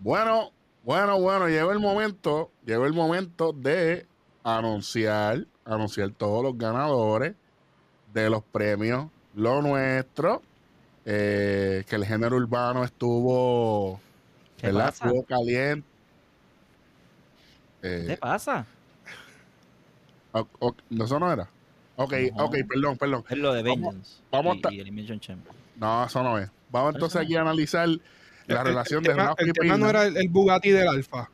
Bueno, bueno, bueno, llegó el momento, llegó el momento de anunciar, anunciar todos los ganadores de los premios Lo Nuestro, eh, que el género urbano estuvo, ¿Qué ¿verdad? pasa? Estuvo caliente. ¿Qué Eh, te pasa? o- o- no, eso no era. Ok, No. ok, perdón, perdón. Es lo de Vamos- Vengeance. vamos y, a y. No, eso no es. Vamos entonces aquí a analizar la El- relación el de tema, Rafa el y tema no era el, el Bugatti del Alfa.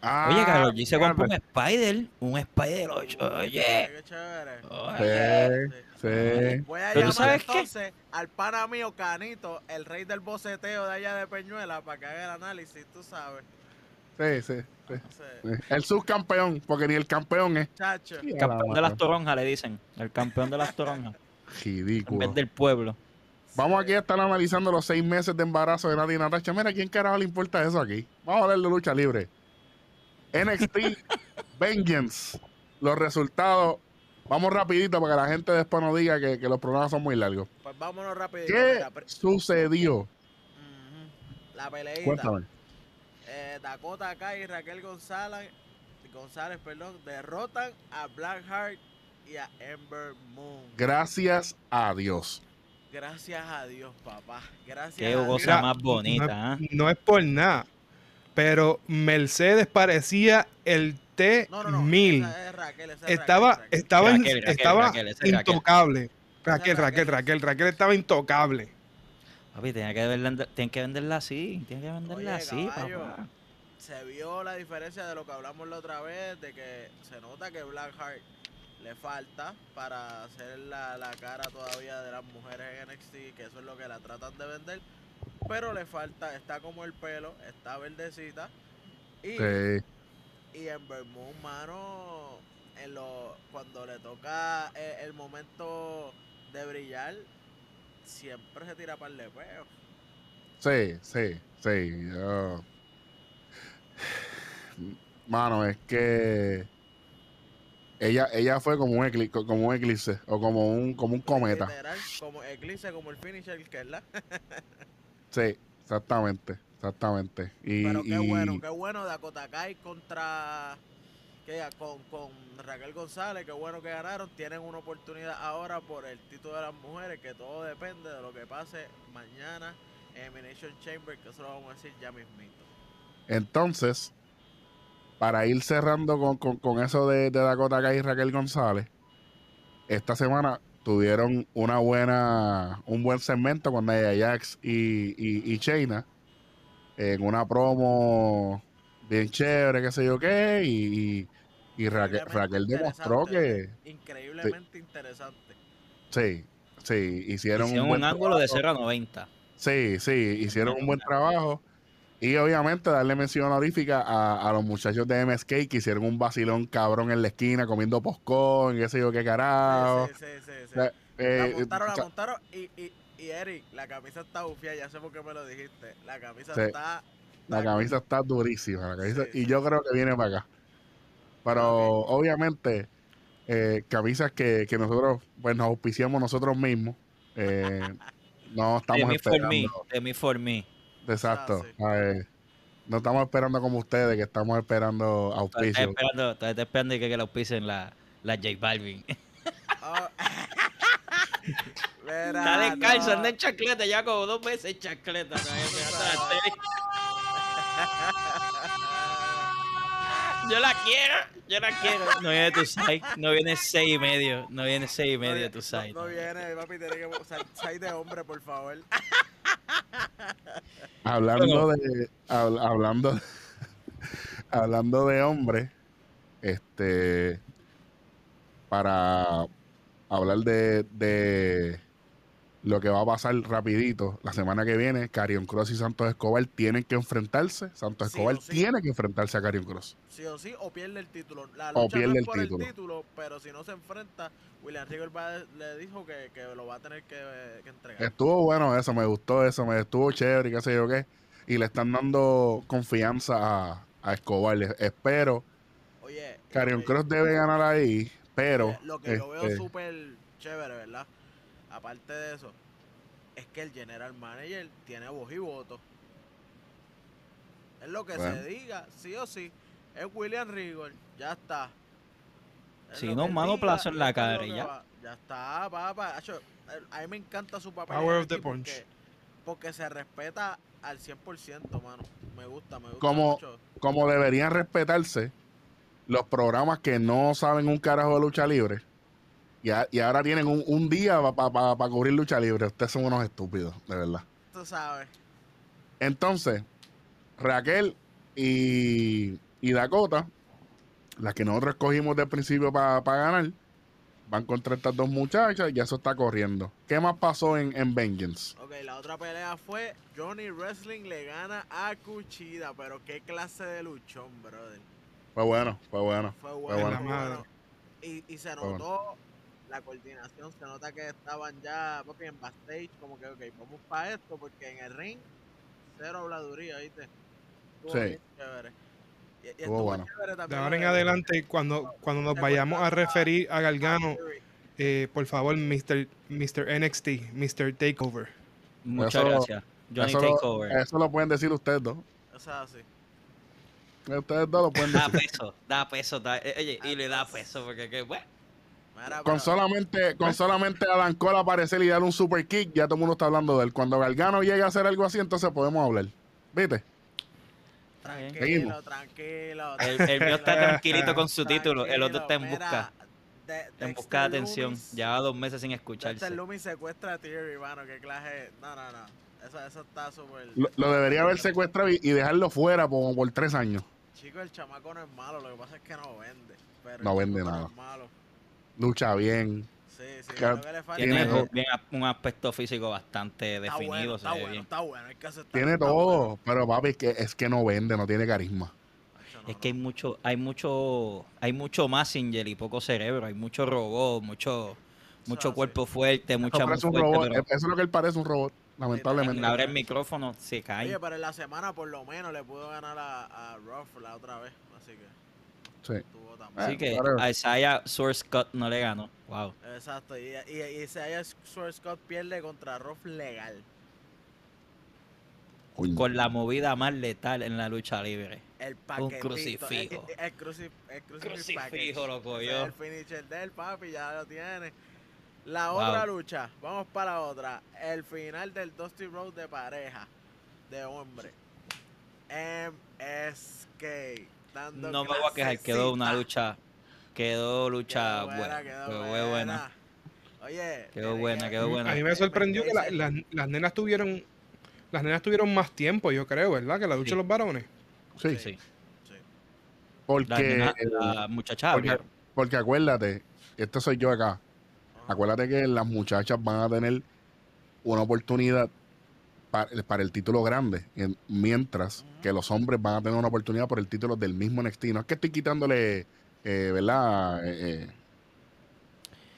Ah, Oye, Carlos G se compró un Spider. Un Spider 8. Oye. Qué chévere. Oye. Sí, sí. Voy a llamar sabes qué? entonces al pana mío Canito, el rey del boceteo de allá de Peñuela, para que haga el análisis, tú sabes. Sí, sí, sí. Sí. El subcampeón, porque ni el campeón es. Chacho. Campeón de las toronjas, le dicen. El campeón de las toronjas. En Ridículo. vez del pueblo. Vamos aquí a estar analizando los seis meses de embarazo de Nati y Natasha. Mira, ¿a quién carajo le importa eso aquí? Vamos a hablar de lucha libre. NXT Vengeance. Los resultados. Vamos rapidito para que la gente después no diga que, que los programas son muy largos. Pues vámonos rápido. ¿Qué sucedió? La peleita. Cuéntame. Eh, Dakota Kai y Raquel González, González perdón, derrotan a Blackheart y a Ember Moon. Gracias a Dios. Gracias a Dios, papá. Gracias Qué a cosa Dios. más bonita, no, ¿ah? es- no es por nada. Pero Mercedes parecía el No, no, no. T1000. esa es Raquel, esa es Estaba, Raquel, estaba, Raquel, Raquel, estaba intocable. Raquel, Raquel, Raquel. Raquel, Raquel estaba intocable. Papi, tienen que, venderla, tienen que venderla así. Tienen que venderla Oye, así, caballo. papá. Se vio la diferencia de lo que hablamos la otra vez, de que se nota que Blackheart le falta para hacer la, la cara todavía de las mujeres en NXT, que eso es lo que la tratan de vender. Pero le falta, está como el pelo, está verdecita. Y, Sí. y en Moon, mano, en lo, cuando le toca el, el momento de brillar, siempre se tira para el peo. Sí, sí, sí. yo- Mano, es que ella, ella fue como un eclipse, como un eclipse o como un, como un cometa. Literal, como Eclipse, como el finisher, que es la. Sí, exactamente, exactamente. Y, Pero qué y- bueno, qué bueno Dakota Kai contra. Que, con, con Raquel González, qué bueno que ganaron. Tienen una oportunidad ahora por el título de las mujeres, que todo depende de lo que pase mañana en Elimination Chamber, que eso lo vamos a decir ya mismito. entonces, para ir cerrando con, con- con eso de, de Dakota Kai y Raquel González, esta semana tuvieron una buena, un buen segmento con Nia Jax y, y, y Shayna en una promo bien chévere, qué sé yo qué, y, y- y Raquel, Raquel demostró que interesante, Increíblemente interesante. sí, sí, hicieron, Hicieron un buen un ángulo de trabajo. 0 a 90. Sí, sí, hicieron un buen trabajo. Y obviamente darle mención honorífica a, a los muchachos de MSK que hicieron un vacilón cabrón en la esquina comiendo poscón, qué sé yo qué carajo. Sí, sí, sí, eh, la montaron, la montaron y, y, y Eric, la camisa está bufia, ya sé por qué me lo dijiste. La camisa Sí. está. la camisa está durísima. la camisa- Sí, y sí. yo creo que viene para acá. Pero obviamente, eh, camisas que, que nosotros pues nos auspiciamos nosotros mismos. eh, no De estamos mí for me. esperando. De mí for me. Exacto. Ah, sí. eh, no estamos esperando como ustedes, que estamos esperando auspicio. está esperando, está esperando que, que la auspicien la, la J Balvin. Oh. Está descalzo, no. anda en chacleta, ya como dos veces en chacleta. Yo la quiero, yo la quiero. No viene tu site, no viene seis y medio, no viene seis y No medio viene- tu site. No, no viene, papi, tiene que sal, sal de hombre, por favor. Hablando de hab- hablando hablando de hombres, este para hablar de, de lo que va a pasar rapidito la semana que viene, Carion Cross y Santos Escobar tienen que enfrentarse. Santos Sí Escobar o sí. tiene que enfrentarse a Carion Cross. Sí o sí, o pierde el título. La O lucha pierde no es el por título. el título, pero si no se enfrenta, William Regal le dijo que, que lo va a tener que, que entregar. Estuvo bueno eso, me gustó eso, me estuvo chévere y qué sé yo qué. Y le están dando confianza a, a Escobar. Espero, Oye, Carion que- Cross debe ganar ahí, pero lo que yo veo este, súper chévere, ¿verdad? Aparte de eso, es que el general manager tiene voz y voto. Es lo que Bueno. se diga, sí o sí. Es William Regal, ya está. Es Si no, mano diga, plazo en la cara ya. Ya está, papá. A mí me encanta su papel. Power of the punch. Porque, porque se respeta al 100%, mano. Me gusta, me gusta Como- mucho. Como deberían respetarse los programas que no saben un carajo de lucha libre. Y, a- y ahora tienen un, un día para cubrir lucha libre. Ustedes son unos estúpidos, de verdad. Tú sabes. Entonces, Raquel y, y Dakota, las que nosotros escogimos del principio para ganar, van contra estas dos muchachas y eso está corriendo. ¿Qué más pasó en, en Vengeance? Ok, la otra pelea fue Johnny Wrestling le gana a Cuchida, pero qué clase de luchón, brother. Fue bueno, fue bueno. Fue Fue bueno, fue bueno. Y, y se bueno. La coordinación, se nota que estaban ya, papi, en backstage, como que, ok, vamos para esto, porque en el ring, cero habladuría, ¿viste? Estuvo Sí. chévere. Y, y estuvo bueno. chévere De también ahora en de- adelante, cuando, cuando nos ¿Te vayamos a referir a Gargano, Fury. eh, por favor, Mr. Mr. NXT, Mr. Takeover. Muchas Eso- gracias. Johnny Eso lo, Takeover. eso lo pueden decir ustedes dos. O sea, sí. Ustedes dos lo pueden Da decir. peso, da peso. Da, eh, oye, y le da peso porque, que, bueno, Con solamente, con solamente Adam Cole aparecer y dar un super kick, ya todo el mundo está hablando de él. Cuando Gargano llegue a hacer algo así, entonces podemos hablar. ¿Viste? Tranquilo, Seguimos. tranquilo. el, el mío está tranquilito con su título, el otro está en busca, de- en busca de atención. Lumis- Lleva dos meses sin Dexter escucharse. Loomis secuestra a Theory, mano, qué clase. No, no, no. Eso, eso está súper. Lo, lo debería haber secuestrado y, y dejarlo fuera por, por tres años. Chico, el chamaco no es malo, lo que pasa es que no vende. Pero No vende nada. es malo. Lucha bien. Sí, sí, Claro, lo que le falta Tiene Tiene un aspecto físico bastante está definido. bueno, está bueno, bien. está bueno, hay que aceptarlo, Tiene está todo. bueno. Pero papi, es que, es que no vende, no tiene carisma. No, Es que hay mucho, hay mucho, hay mucho Messenger y poco cerebro, hay mucho robot, mucho, mucho así. cuerpo fuerte, Eso, mucha parece un fuerte, robot. pero Eso es lo que él parece un robot, lamentablemente. abre el micrófono, se cae. Oye, pero en la semana por lo menos le pudo ganar a, a Ruff la otra vez. Así que Sí. Así que claro. a Isaiah Source Cut no le ganó. Wow. Exacto. Y, y, y si haya Sword Scott pierde contra Ruff legal. Con la movida más letal en la lucha libre. El paquetito. crucifijo. El, el, cruci- el crucifijo Crucifijo package. lo cogió. El finisher del papi, ya lo tiene. La otra lucha, vamos para la otra. El final del Dusty Road de pareja, de hombre. MSK. Dando No me voy a quejar, quedó una lucha, quedó lucha Quedó buena, quedó quedó buena. Oye. Quedó buena, que- quedó buena. A mí me sorprendió que la- las- las nenas tuvieron las nenas tuvieron más tiempo, yo creo, ¿verdad? Que la lucha Sí. de los varones. Sí, Sí. Sí. porque, La, nena- la muchacha porque, porque acuérdate, esto soy yo acá. Ajá. Acuérdate que las muchachas van a tener una oportunidad para, para el título grande, en- mientras que los hombres van a tener una oportunidad por el título del mismo NXT. No es que estoy quitándole, eh, ¿verdad? Eh, eh,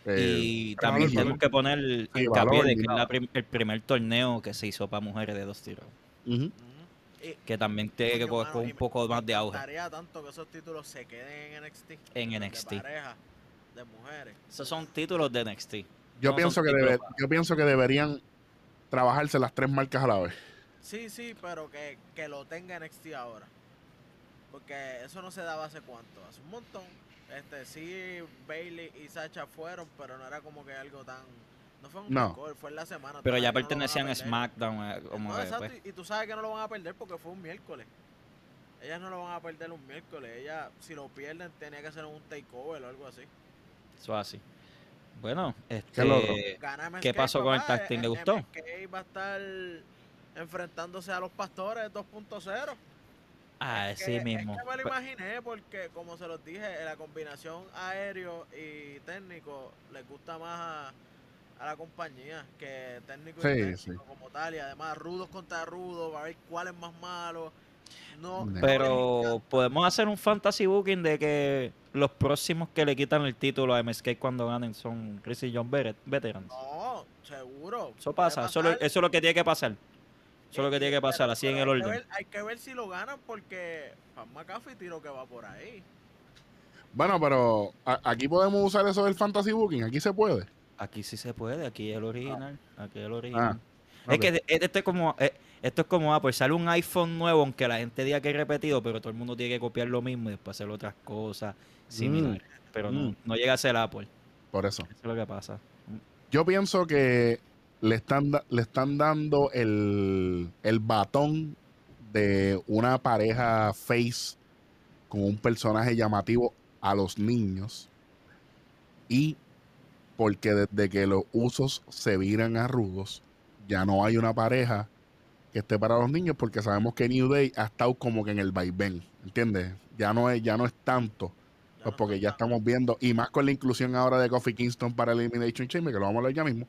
eh, Y también valor, tenemos que poner Sí, hincapié valor, de que la prim- el primer torneo que se hizo para mujeres de dos tiros. Que también tiene que coger un poco más de auge encantaría tanto que esos títulos se queden en NXT. en de NXT. pareja, de mujeres. Esos son títulos de NXT. Yo, No pienso que debe- yo pienso que deberían trabajarse las tres marcas a la vez. Sí, sí, pero que, que lo tenga NXT ahora. Porque eso no se daba hace cuánto, hace un montón. Este, sí, Bailey y Sacha fueron, pero no era como que algo tan... No fue un No. récord, fue en la semana. Pero ya no pertenecían a. SmackDown. eh, Como No, exacto, pues, y, y tú sabes que no lo van a perder porque fue un miércoles. Ellas no lo van a perder un miércoles. Ellas, si lo pierden, tenía que ser un takeover o algo así. eso así. Bueno, Qué este. MSK, ¿Qué pasó con el tag team? eh, ¿Le eh, gustó? MSK va a estar enfrentándose a los pastores 2.0. Ah, Es sí que- mismo. Es que me lo Pe- imaginé porque, como se los dije, la combinación aéreo y técnico les gusta más a, a la compañía que técnico y Sí, técnico sí. como tal. Y además, rudos contra rudos, va a ver cuál es más malo. No, Pero encanta. podemos hacer un fantasy booking de que los próximos que le quitan el título a MSK cuando ganen son Chris y John Veter- Veterans. No, seguro. Eso pasa, eso, eso es lo que tiene que pasar. Eso es lo que Eh, tiene que pasar, pero- así en el hay que orden. ver- hay que ver si lo ganan porque Pat McAfee tiro que va por ahí. Bueno, pero a- aquí podemos usar eso del fantasy booking. Aquí se puede. Aquí sí se puede, aquí es el original. Aquí es el original. Ah, Es que esto es como eh, esto es como Apple, sale un iPhone nuevo aunque la gente diga que es repetido, pero todo el mundo tiene que copiar lo mismo y después hacer otras cosas similares. Pero no, Mm. no llega a ser Apple. Por eso. Eso es lo que pasa. Yo pienso que le están, le están dando el, el batón de una pareja face con un personaje llamativo a los niños. Y porque desde que los usos se viran a rudos, ya no hay una pareja que esté para los niños porque sabemos que New Day ha estado como que en el vaivén, ¿entiendes? Ya no es, ya no es tanto. Pues porque ya estamos viendo, y más con la inclusión ahora de Kofi Kingston para el Elimination Chamber, que lo vamos a hablar ya mismo.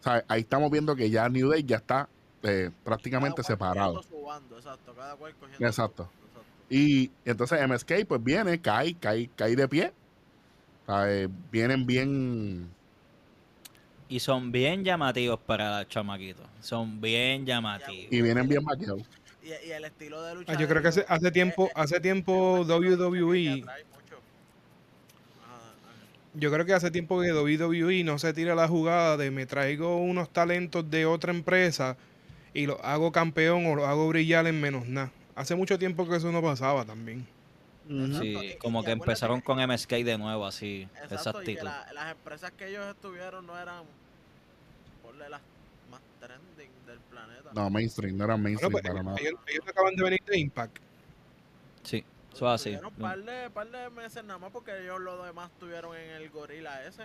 ¿sabes? Ahí estamos viendo que ya New Day ya está eh, prácticamente cada cual separado. bando, exacto, cada cual cogiendo su- Exacto. exacto. Y entonces MSK pues viene, cae, cae, cae de pie. ¿sabes? Vienen bien. Y son bien llamativos para los chamaquitos. Son bien llamativos. Y vienen bien maquillados. Y, y el estilo de lucha. Ah, yo creo que hace, hace tiempo, es- hace tiempo WWE, yo creo que hace tiempo que WWE no se tira la jugada de me traigo unos talentos de otra empresa y los hago campeón o los hago brillar en menos nada. Hace mucho tiempo que eso no pasaba también. Exacto, Sí, como y que empezaron que- con MSK de nuevo, así, esa Exacto, y que actitud. la- las empresas que ellos estuvieron no eran, ponle las más trending del planeta. No, mainstream, no era Bueno, mainstream pues, para nada. ellos, ellos acaban de venir de Impact. Sí, eso es así. Tuvieron par de, par de meses nada más porque ellos los demás estuvieron en el gorila ese,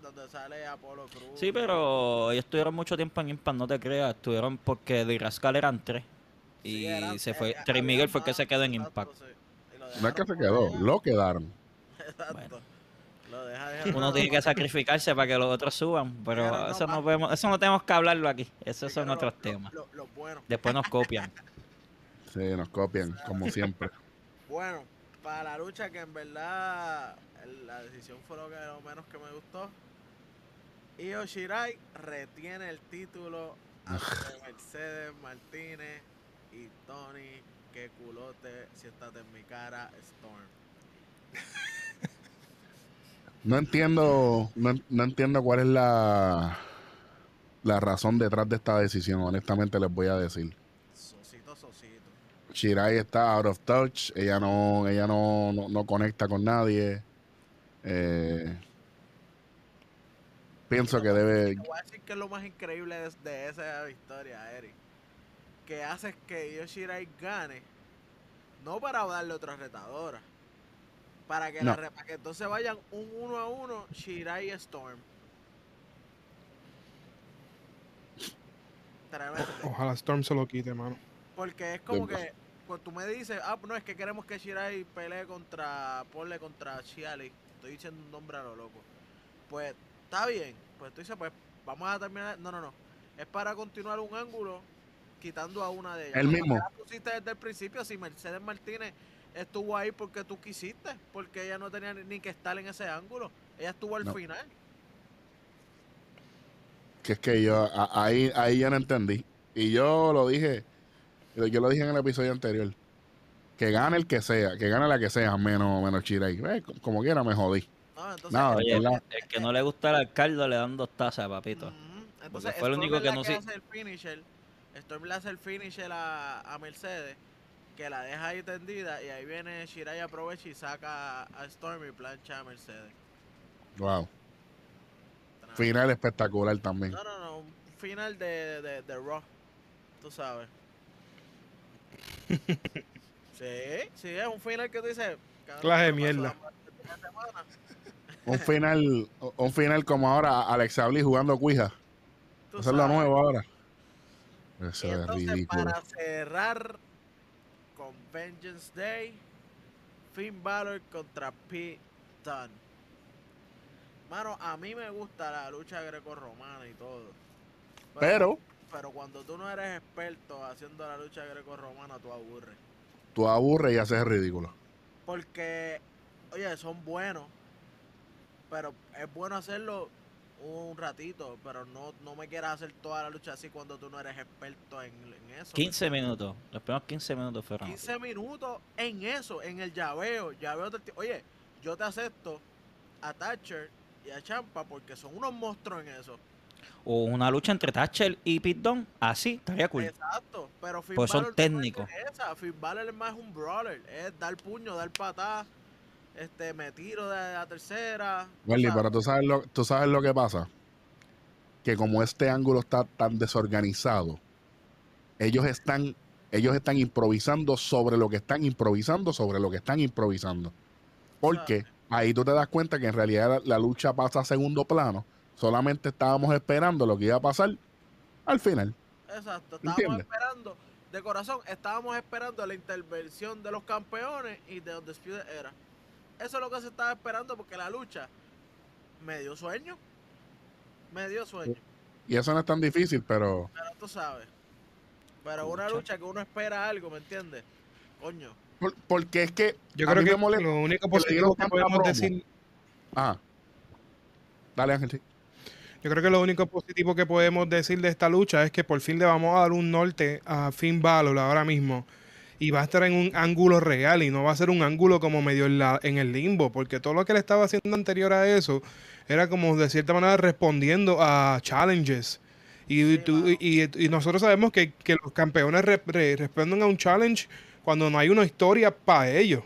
donde sale Apolo Cruz. Sí, pero ellos estuvieron mucho tiempo en Impact, no te creas. Estuvieron porque de Rascal eran tres. Y Sí, eran- se eh, fue. eh, Terry Miguel fue el que se quedó en exacto, Impact. sí. No es que se quedó, lo quedaron. Exacto. Bueno. Lo deja ahí. Uno tiene que sacrificarse para que los otros suban, pero no, eso no podemos, eso no tenemos que hablarlo aquí. Esos son otros lo- temas. lo-. Después nos copian. Sí, nos copian, como siempre. Bueno, para la lucha que en verdad la decisión fue lo, que, lo menos que me gustó. Io Shirai retiene el título ante Mercedes Martínez y Tony, que culote, siéntate en mi cara, Storm. No entiendo, no, no entiendo cuál es la, la razón detrás de esta decisión, honestamente les voy a decir. Sosito, sosito. Shirai está out of touch, ella no, ella no, no, no conecta con nadie. Eh, pienso que debe, Te voy a decir que es lo más increíble de, de esa victoria, Eric. Que hace que Io Shirai gane, no para darle otra retadora, para que, la No. para que entonces vayan un uno a uno Shirai y Storm. Ojalá Storm se lo quite, mano. Porque es como que pues tú me dices, ah, no, es que queremos que Shirai pelee contra, ponle contra Chiali. Estoy diciendo un nombre a lo loco. Pues está bien. Pues tú dices, pues vamos a terminar. No, no, no. Es para continuar un ángulo quitando a una de ellas. El mismo. ya la pusiste desde el principio. Si Mercedes Martínez estuvo ahí porque tú quisiste, porque ella no tenía ni- que estar en ese ángulo. Ella estuvo al No. final. que es que yo a- ahí, ahí yo no entendí. Y yo lo dije, yo lo dije en el episodio anterior. Que gane el que sea, que gane la que sea, menos, menos Shirai. Eh, co- como quiera me jodí. No, entonces, Oye, verdad. el que no le gusta el alcalde le dan dos tazas, papito. Entonces, fue el único que no sí- hace el finisher. Storm le hace el finisher a, a Mercedes, que la deja ahí tendida, y ahí viene Shirai aprovecha y saca a Storm y plancha a Mercedes. Wow. Final espectacular también. No, no, no, un final de, de, de Raw, tú sabes. sí, sí, es un final que tú dices... Clase de ¿qué pasó mierda. Un final, un final como ahora Alexa Bliss jugando Ouija. Tú Eso es lo nuevo ahora. Y Eso es entonces, ridículo. para cerrar con Vengeance Day, Finn Balor contra Pete Dunne. Mano, a mí me gusta la lucha greco-romana y todo. Pero pero cuando tú no eres experto haciendo la lucha greco-romana, tú aburres. tú aburres y haces ridículo. Porque, oye, son buenos. Pero es bueno hacerlo un ratito. Pero no, no me quieras hacer toda la lucha así cuando tú no eres experto en, en eso. 15 minutos. Los primeros 15 minutos fueron. 15 minutos en eso, en el llaveo. llaveo Oye, yo te acepto a Thatcher y a Champa porque son unos monstruos en eso. O una lucha entre Thatcher y Pete Dunne, así, estaría cool. Exacto, pero Finn Pues son técnicos. Finn Balor es más un brawler, es dar puño, dar patada, este, me tiro de la tercera. Welly, o sea, pero tú sabes, lo, tú sabes lo que pasa. Que como este ángulo está tan desorganizado, ellos están, ellos están improvisando sobre lo que están improvisando, sobre lo que están improvisando. Porque ahí tú te das cuenta que en realidad la, la lucha pasa a segundo plano. Solamente estábamos esperando lo que iba a pasar al final. Exacto, estábamos ¿Entiendes? esperando, de corazón, estábamos esperando la intervención de los campeones y de los despidos era. Eso es lo que se estaba esperando porque la lucha me dio sueño. Me dio sueño, Y eso no es tan difícil, pero pero tú sabes. Pero una Lucha. que uno espera algo, ¿me entiendes? Coño. por- porque es que Yo creo que me lo único positivo que podemos promo. decir, Ajá. Dale, Ángel. sí. yo creo que lo único positivo que podemos decir de esta lucha es que por fin le vamos a dar un norte a Finn Balor ahora mismo. Y va a estar en un ángulo real y no va a ser un ángulo como medio en, la- en el limbo, porque todo lo que le estaba haciendo anterior a eso era como de cierta manera respondiendo a challenges. Y, Sí, tú- y- y nosotros sabemos que, que los campeones re- re- responden a un challenge cuando no hay una historia para ellos.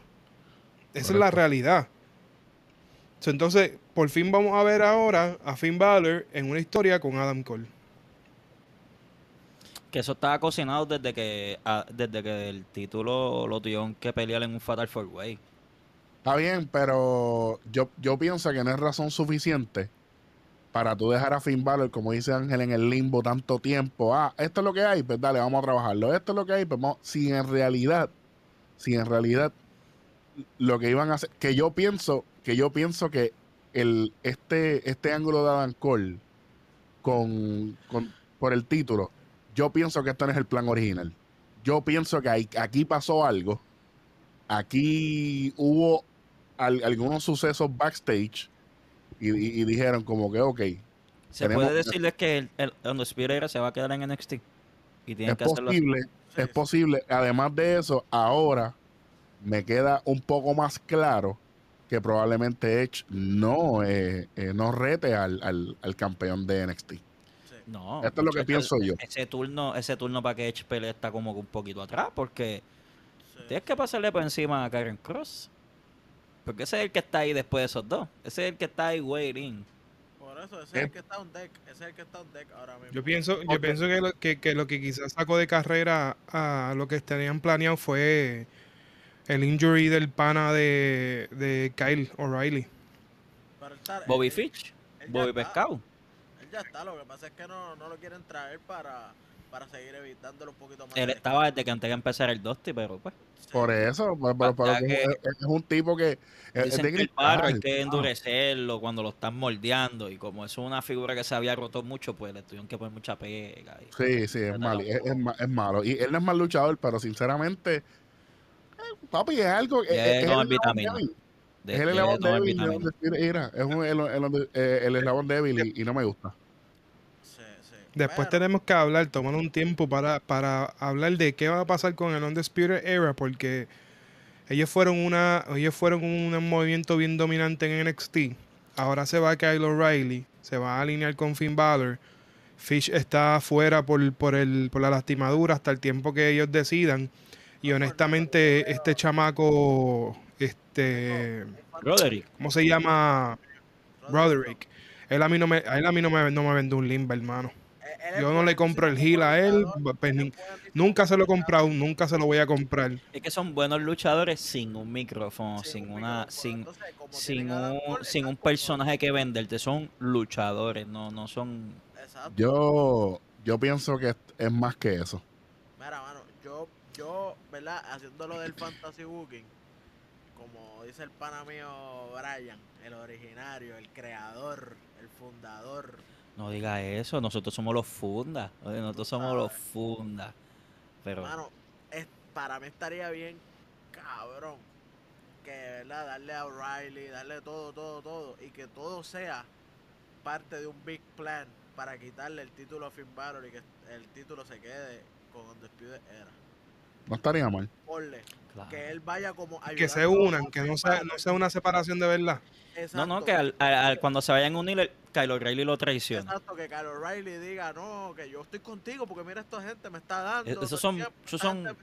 Esa es la realidad. Entonces, por fin vamos a ver ahora a Finn Balor en una historia con Adam Cole. Que eso estaba cocinado desde que ah, desde que el título lo tuvieron que pelear en un Fatal Four Way. Está bien, pero yo, yo pienso que no es razón suficiente para tú dejar a Finn Balor, como dice Ángel, en el limbo tanto tiempo. Ah, esto es lo que hay, pues dale, vamos a trabajarlo. Esto es lo que hay, pues. Si en realidad, si en realidad lo que iban a hacer, que yo pienso, que yo pienso que el, este, este ángulo de Adam Cole con, con- por el título, yo pienso que esto no es el plan original. Yo pienso que aquí pasó algo. Aquí hubo al- algunos sucesos backstage y, y- y dijeron como que, ok, Se Tenemos- puede decirles que el, el Era se va a quedar en NXT. Y tienen es que hacerlo así. posible, Sí, es sí. posible. Además de eso, ahora me queda un poco más claro que probablemente Edge no, eh, eh, no rete al, al- al campeón de NXT. No. Esto es lo que muchacho, pienso yo. Ese turno, ese turno para que Edge pelee está como que un poquito atrás, porque sí. tienes que pasarle por encima a Karen Cross. Porque ese es el que está ahí después de esos dos. Ese es el que está ahí waiting. Por eso, ese es Eh. el que está on deck. Ese es el que está on deck ahora mismo. Yo pienso, yo pienso que, lo, que, que lo que quizás sacó de carrera a lo que tenían planeado fue el injury del pana de, de Kyle O'Reilly. Bobby Fitch, Bobby está. Pescado. Ya está, lo que pasa es que no, no lo quieren traer para, para seguir evitándolo un poquito más. Él de- estaba desde que antes de empezar el Dusty, pero pues. Sí. Por eso, pero, pero Ya que es, es un tipo que... es- de que el barro hay que endurecerlo cuando lo están moldeando. Y como es una figura que se había roto mucho, pues le tuvieron que poner mucha pega. y- Sí, sí, es, malo, es, es ma- es malo. Y él no es mal luchador, pero sinceramente, eh, papi, es algo... Es, es el eslabón vitamina. Es el eslabón débil. mira, es un- el, el- eh, el eslabón débil y, y no me gusta. Después Pero- tenemos que hablar, tomar un tiempo para, para hablar de qué va a pasar con el Undisputed Era, porque ellos fueron una, ellos fueron un movimiento bien dominante en NXT. Ahora se va Kyle O'Reilly, se va a alinear con Finn Balor. Fish está fuera por, por, el, por la lastimadura hasta el tiempo que ellos decidan. Y honestamente, este chamaco, este, Roderick. ¿cómo se llama? Broderick. Él a mí no me, a él a mí no me, no me vende un limba, hermano. Yo no le compro el heel a él, pues, Nunca se lo he comprado, nunca se lo voy a comprar. Es que son buenos luchadores sin un micrófono, sin un una, micrófono. sin, sin un, sin un personaje que venderte. Son luchadores, no, no son. Exacto. Yo, yo pienso que es, es más que eso. Mira, mano, yo, yo, ¿verdad? Haciendo lo del fantasy booking, como dice el pana mío Brian, el originario, el creador, el fundador. No diga eso, nosotros somos los fundas. Nosotros somos los fundas. Pero Mano, es, para mí estaría bien, cabrón, que, ¿verdad? Darle a O'Reilly, darle todo, todo, todo, y que todo sea parte de un big plan para quitarle el título a Finn Balor y que el título se quede con Undisputed Era. No estaría mal. Ponle, Claro. que él vaya como Que se unan, que no sea, no sea una separación de verdad. No, no, Exacto. que al- al- al- cuando se vayan a unir, Kyle O'Reilly lo traiciona. Exacto, que Kyle O'Reilly diga, no, que yo estoy contigo porque mira esta gente me está dando. E- Esos todo el son, esos son,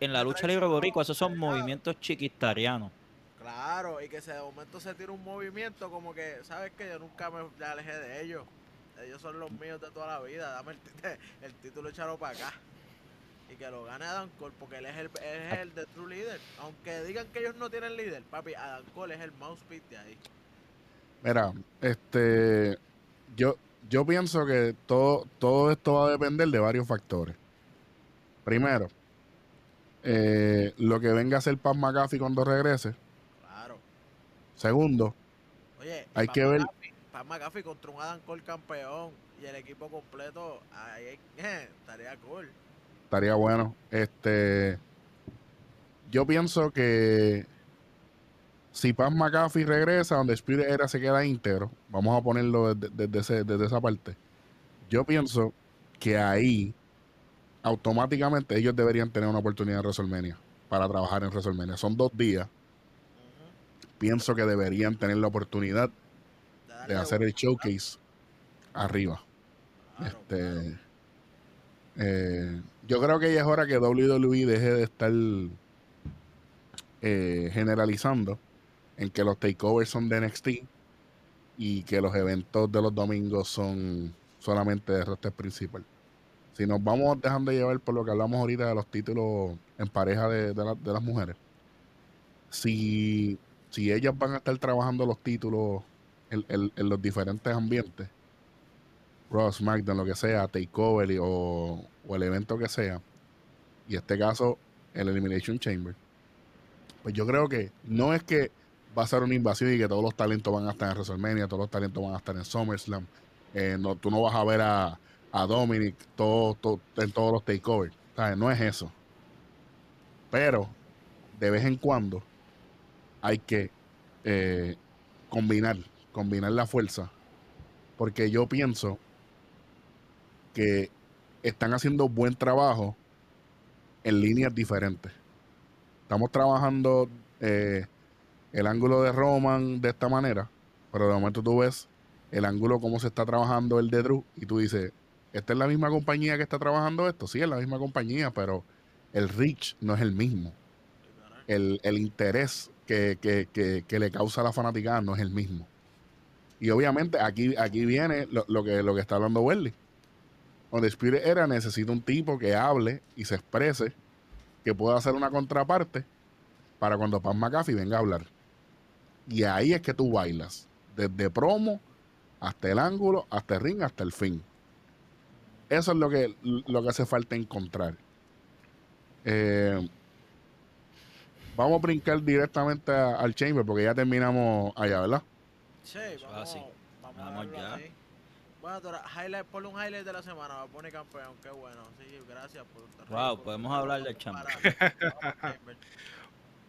en la lucha libre boricua, esos son movimientos chiquistarianos. Claro, y que se de momento se tira un movimiento como que, ¿sabes qué? Yo nunca me alejé de ellos. Ellos son los míos de toda la vida. Dame el, el título, échalo para acá. Y que lo gane Adam Cole, porque él es el, él es el de True Leader. Aunque digan que ellos no tienen líder, papi, Adam Cole es el mouthpiece de ahí. Mira, este, yo, yo pienso que todo, todo esto va a depender de varios factores. Primero, eh, lo que venga a hacer Paz McAfee cuando regrese. Claro. Segundo, Oye, Hay Pat que ver- McAfee- Pat McAfee contra un Adam Cole campeón y el equipo completo, ahí eh, estaría cool. Estaría bueno. Este, yo pienso que si Paz McAfee regresa, donde Spirit Era se queda íntegro, vamos a ponerlo desde, desde ese- desde esa parte. Yo pienso que ahí automáticamente ellos deberían tener una oportunidad en WrestleMania para trabajar en WrestleMania. Son dos días. Pienso que deberían tener la oportunidad De hacer el showcase arriba. claro, Este, claro. eh, yo creo que ya es hora que WWE deje de estar eh, generalizando en que los takeovers son de NXT y que los eventos de los domingos son solamente de roster principal. Si nos vamos dejando llevar por lo que hablamos ahorita de los títulos en pareja de, de la- de las mujeres, si, si ellas van a estar trabajando los títulos en los diferentes ambientes, Raw, SmackDown, lo que sea, Takeover o, el evento que sea, y este caso, el Elimination Chamber, pues yo creo que no es que va a ser una invasión y que todos los talentos van a estar en WrestleMania, todos los talentos van a estar en SummerSlam, eh, no, tú no vas a ver a, a Dominic todo, todo- en todos los takeovers, ¿sabes? No es eso. Pero, de vez en cuando, hay que eh, combinar, combinar la fuerza, porque yo pienso que están haciendo buen trabajo en líneas diferentes. Estamos trabajando eh, el ángulo de Roman de esta manera, pero de momento tú ves el ángulo cómo se está trabajando el de Drew y tú dices, ¿esta es la misma compañía que está trabajando esto? Sí, es la misma compañía, pero el reach no es el mismo. El, el interés que, que- que- le causa a la fanaticada no es el mismo. Y obviamente aquí, aquí viene lo, lo que, lo que está hablando Welly. Donde Spirit era necesita un tipo que hable y se exprese, que pueda hacer una contraparte para cuando Pam McAfee venga a hablar. Y ahí es que tú bailas, desde promo hasta el ángulo, hasta el ring, hasta el fin. Eso es lo que, lo que hace falta encontrar. Eh, vamos a brincar directamente a- al Chamber porque ya terminamos allá, ¿verdad? Sí, vamos, vamos, a Vamos verlo ya. así. Bueno, Tora, highlight, ponle un highlight de la semana, va a poner campeón, qué bueno. Sí, gracias por Wow, por- podemos por- hablar del Chamber.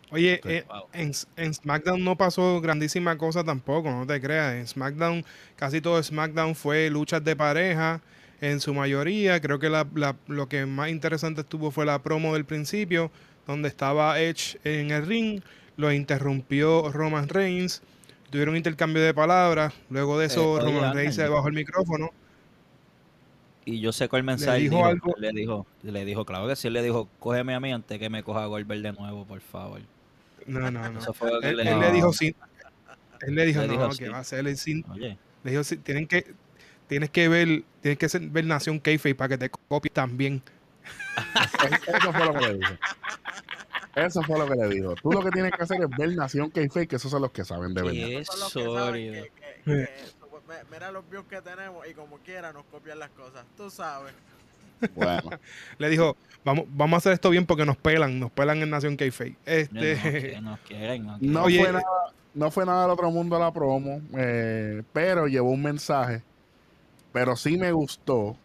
Oye, eh, Wow. en, en SmackDown no pasó grandísima cosa tampoco, no te creas. En SmackDown, casi todo SmackDown fue luchas de pareja, en su mayoría. Creo que la- la- lo que más interesante estuvo fue la promo del principio, donde estaba Edge en el ring, lo interrumpió Roman Reigns, tuvieron intercambio de palabras. Luego de eso, oye, Roman Reigns se bajó el micrófono. Y yo sé cuál mensaje dijo dijo, algo? le dijo, le dijo, claro que sí, él le dijo, cógeme a mí antes que me coja Goldberg de nuevo, por favor. No, no, no. Eso fue lo que Él, le él dijo. le dijo sí. Él le dijo, Le no, dijo que sí. va a ser el sin. Oye, Le dijo, sí, tienen que, tienes que ver, tienes que ser- ver Nación Keife para que te copies también. Eso fue lo que le dijo. Eso fue lo que le dijo. Tú lo que tienes que hacer es ver Nación K-Fake, que esos son los que saben de verdad. qué Esos son los que saben sólido. que- que- que eso, me- Mira los views que tenemos y como quiera nos copian las cosas. Tú sabes. Bueno, Le dijo, vamos, vamos a hacer esto bien porque nos pelan, nos pelan en Nación. No, no, Este, que nos quieren, no quieren. no Oye, fue nada, no fue nada del otro mundo la promo, eh, pero llevó un mensaje. Pero sí me gustó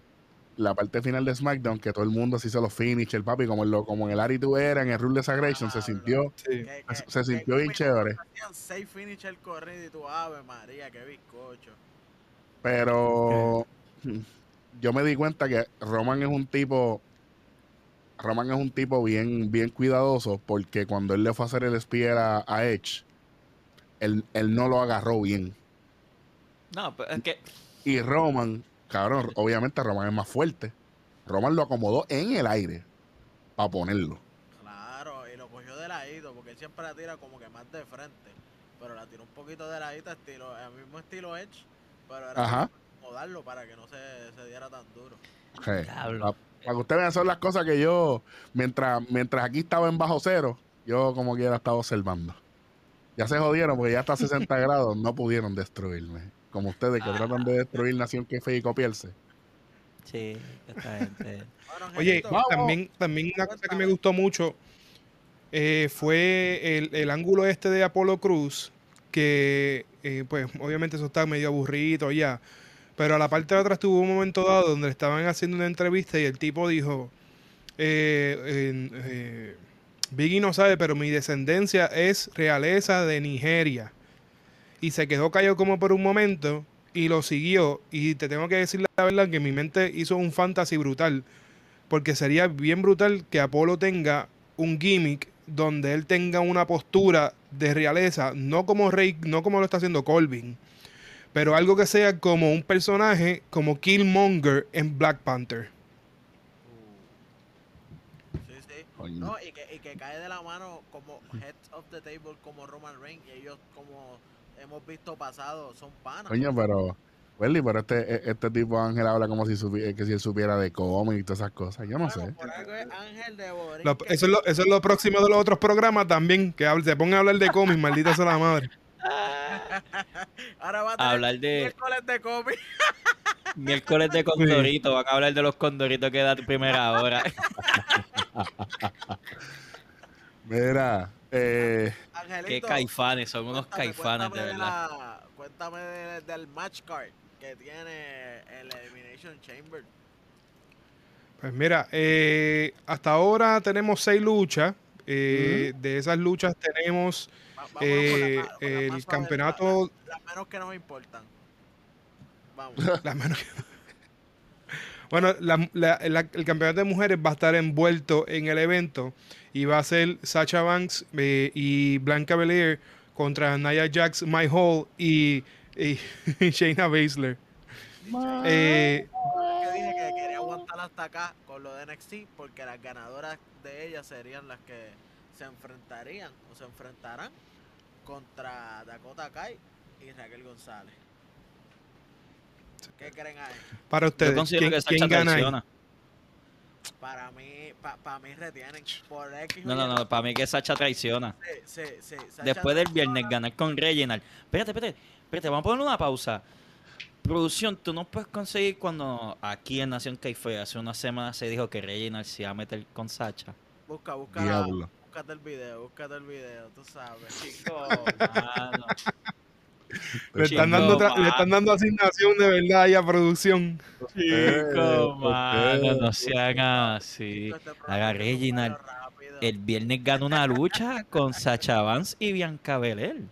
la parte final de SmackDown, que todo el mundo se hizo los finish, el papi, como en, lo, como en el Attitude era, en el Rule Desagration, se Ah, sintió, sí. Que- que- se, se sintió que- bien chévere. Seis finisher corrido y tu ave María, qué bizcocho. Pero yo me di cuenta que Roman es un tipo Roman es un tipo bien, bien cuidadoso porque cuando él le fue a hacer el spear a, a Edge, él, él no lo agarró bien. No, pero es que Y Roman, cabrón, obviamente Roman es más fuerte. Roman lo acomodó en el aire para ponerlo. Claro, y lo cogió de ladito, porque él siempre la tira como que más de frente. Pero la tiró un poquito de ladito, estilo, el mismo estilo Edge, pero era Ajá. acomodarlo para que no se, se diera tan duro. Para que ustedes vean, son las cosas que yo, mientras, mientras aquí estaba en bajo cero, yo como quiera estaba observando. Ya se jodieron porque ya hasta 60 grados no pudieron destruirme. Como ustedes que tratan de destruir Nación Kefe y copiarse. sí, esta gente. Oye, vamos. también, también una cosa que me gustó mucho eh, fue el, el ángulo este de Apolo Cruz, que eh, pues obviamente eso está medio aburrido ya, pero a la parte de atrás tuvo un momento dado donde estaban haciendo una entrevista y el tipo dijo, eh, eh, Biggie no sabe, pero mi descendencia es realeza de Nigeria. Y se quedó callado como por un momento y lo siguió. Y te tengo que decir la verdad que mi mente hizo un fantasy brutal. Porque sería bien brutal que Apolo tenga un gimmick donde él tenga una postura de realeza, no como Rey, no como lo está haciendo Colvin, pero algo que sea como un personaje como Killmonger en Black Panther. No, y que, y que cae de la mano como heads of the table como Roman Reigns y ellos como hemos visto pasado son panas. Coño, pero, Welly, pero este, este tipo Ángel habla como si, supi- que si él supiera de cómic y todas esas cosas. Yo no Bueno, sé. por algo es Ángel de Borín. Lo- que- eso, es lo, eso es lo próximo de los otros programas también, que hable- se pongan a hablar de cómics, maldita sea la madre. Ahora va a tener Hablar de miércoles de cómic. miércoles de condorito, van a hablar de los condoritos que da tu primera hora. Mira, eh, Angelito, Qué caifanes, son unos cuéntame, caifanes de verdad. la- cuéntame de- del match card que tiene el Elimination Chamber. Pues mira, eh, hasta ahora tenemos seis luchas. eh, De esas luchas tenemos Va- eh, la- el campeonato, la- Las menos que nos importan. Vamos. la menos que- Bueno, la- la- la- el campeonato de mujeres va a estar envuelto en el evento y va a ser Sacha Banks eh, y Blanca Belair contra Nia Jax, My Hall y, y Shayna Baszler. Eh, que dije que quería aguantar hasta acá con lo de NXT porque las ganadoras de ellas serían las que se enfrentarían o se enfrentarán contra Dakota Kai y Raquel González. ¿Qué creen ahí? para Yo ustedes, considero ¿quién, que quién Sacha gana ahí? Para mí, para mí retienen por X. No, no, no, para mí que Sacha traiciona. Sí, sí, sí. Sacha Después del viernes traiciona. ganar con Reginald. Espérate, espérate, espérate, vamos a poner una pausa. Producción, tú no puedes conseguir cuando aquí en Nación Caife hace una semana se dijo que Reginald se iba a meter con Sacha. Busca, busca. diablo. Búscate el video, búscate el video, tú sabes. Chico, mano. Le Chico, están, dando le están dando asignación de verdad ahí a producción. Chico, ¿por mano, no se hagan así. Haga Reginald. El viernes ganó una lucha con Sacha Vance y Bianca Belair.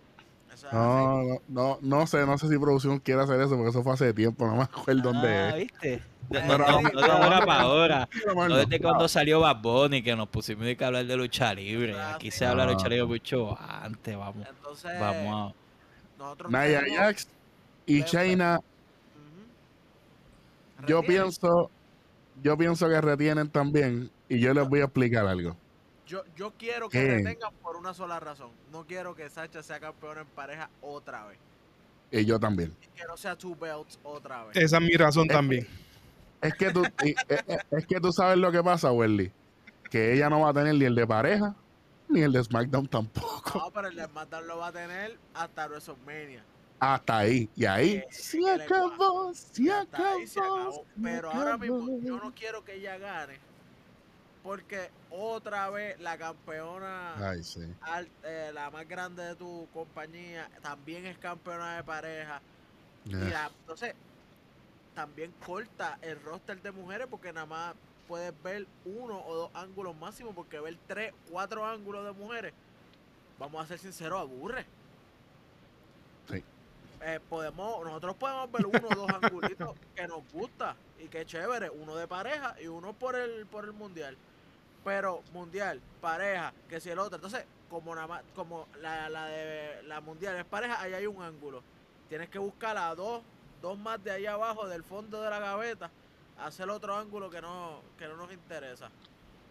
Eso es así. No, no, no, no sé, no sé si producción quiere hacer eso porque eso fue hace tiempo, no me acuerdo dónde Ah, es. ¿viste? No, no, no de ahora para ahora. No desde cuando salió Bad Bunny que nos pusimos que hablar de lucha libre. Aquí se habla de lucha Ah. libre mucho antes, vamos. Entonces, Vamos nosotros tenemos- Jax y China, yo pienso, yo pienso que retienen también y yo les voy a explicar algo. Yo, yo quiero que ¿Qué? retengan por una sola razón. No quiero que Sacha sea campeona en pareja otra vez. Y yo también. Y que no sea two belts otra vez. Esa es mi razón también. Es que tú, y- es, es- es que tú sabes lo que pasa, Welly. Que ella no va a tener ni el de pareja, ni el de SmackDown tampoco. No, pero el de SmackDown lo va a tener hasta WrestleMania. Hasta ahí. Y ahí Eh, se acabó, se Hasta ahí se acabó. Pero ahora mismo yo no quiero que ella gane. Porque otra vez la campeona, Ay, sí. al- eh, la más grande de tu compañía, también es campeona de pareja. Y Ya. la- entonces, también corta el roster de mujeres porque nada más puedes ver uno o dos ángulos máximo porque ver tres, cuatro ángulos de mujeres, vamos a ser sinceros, aburre. Sí. Eh, podemos, nosotros podemos ver uno o dos angulitos que nos gusta y que chévere, uno de pareja y uno por el, por el mundial. pero mundial, pareja, que si el otro. Entonces, como nada más, como la, la de la mundial es pareja, ahí hay un ángulo. Tienes que buscar a dos, dos más de ahí abajo, del fondo de la gaveta, hacer otro ángulo que no, que no nos interesa.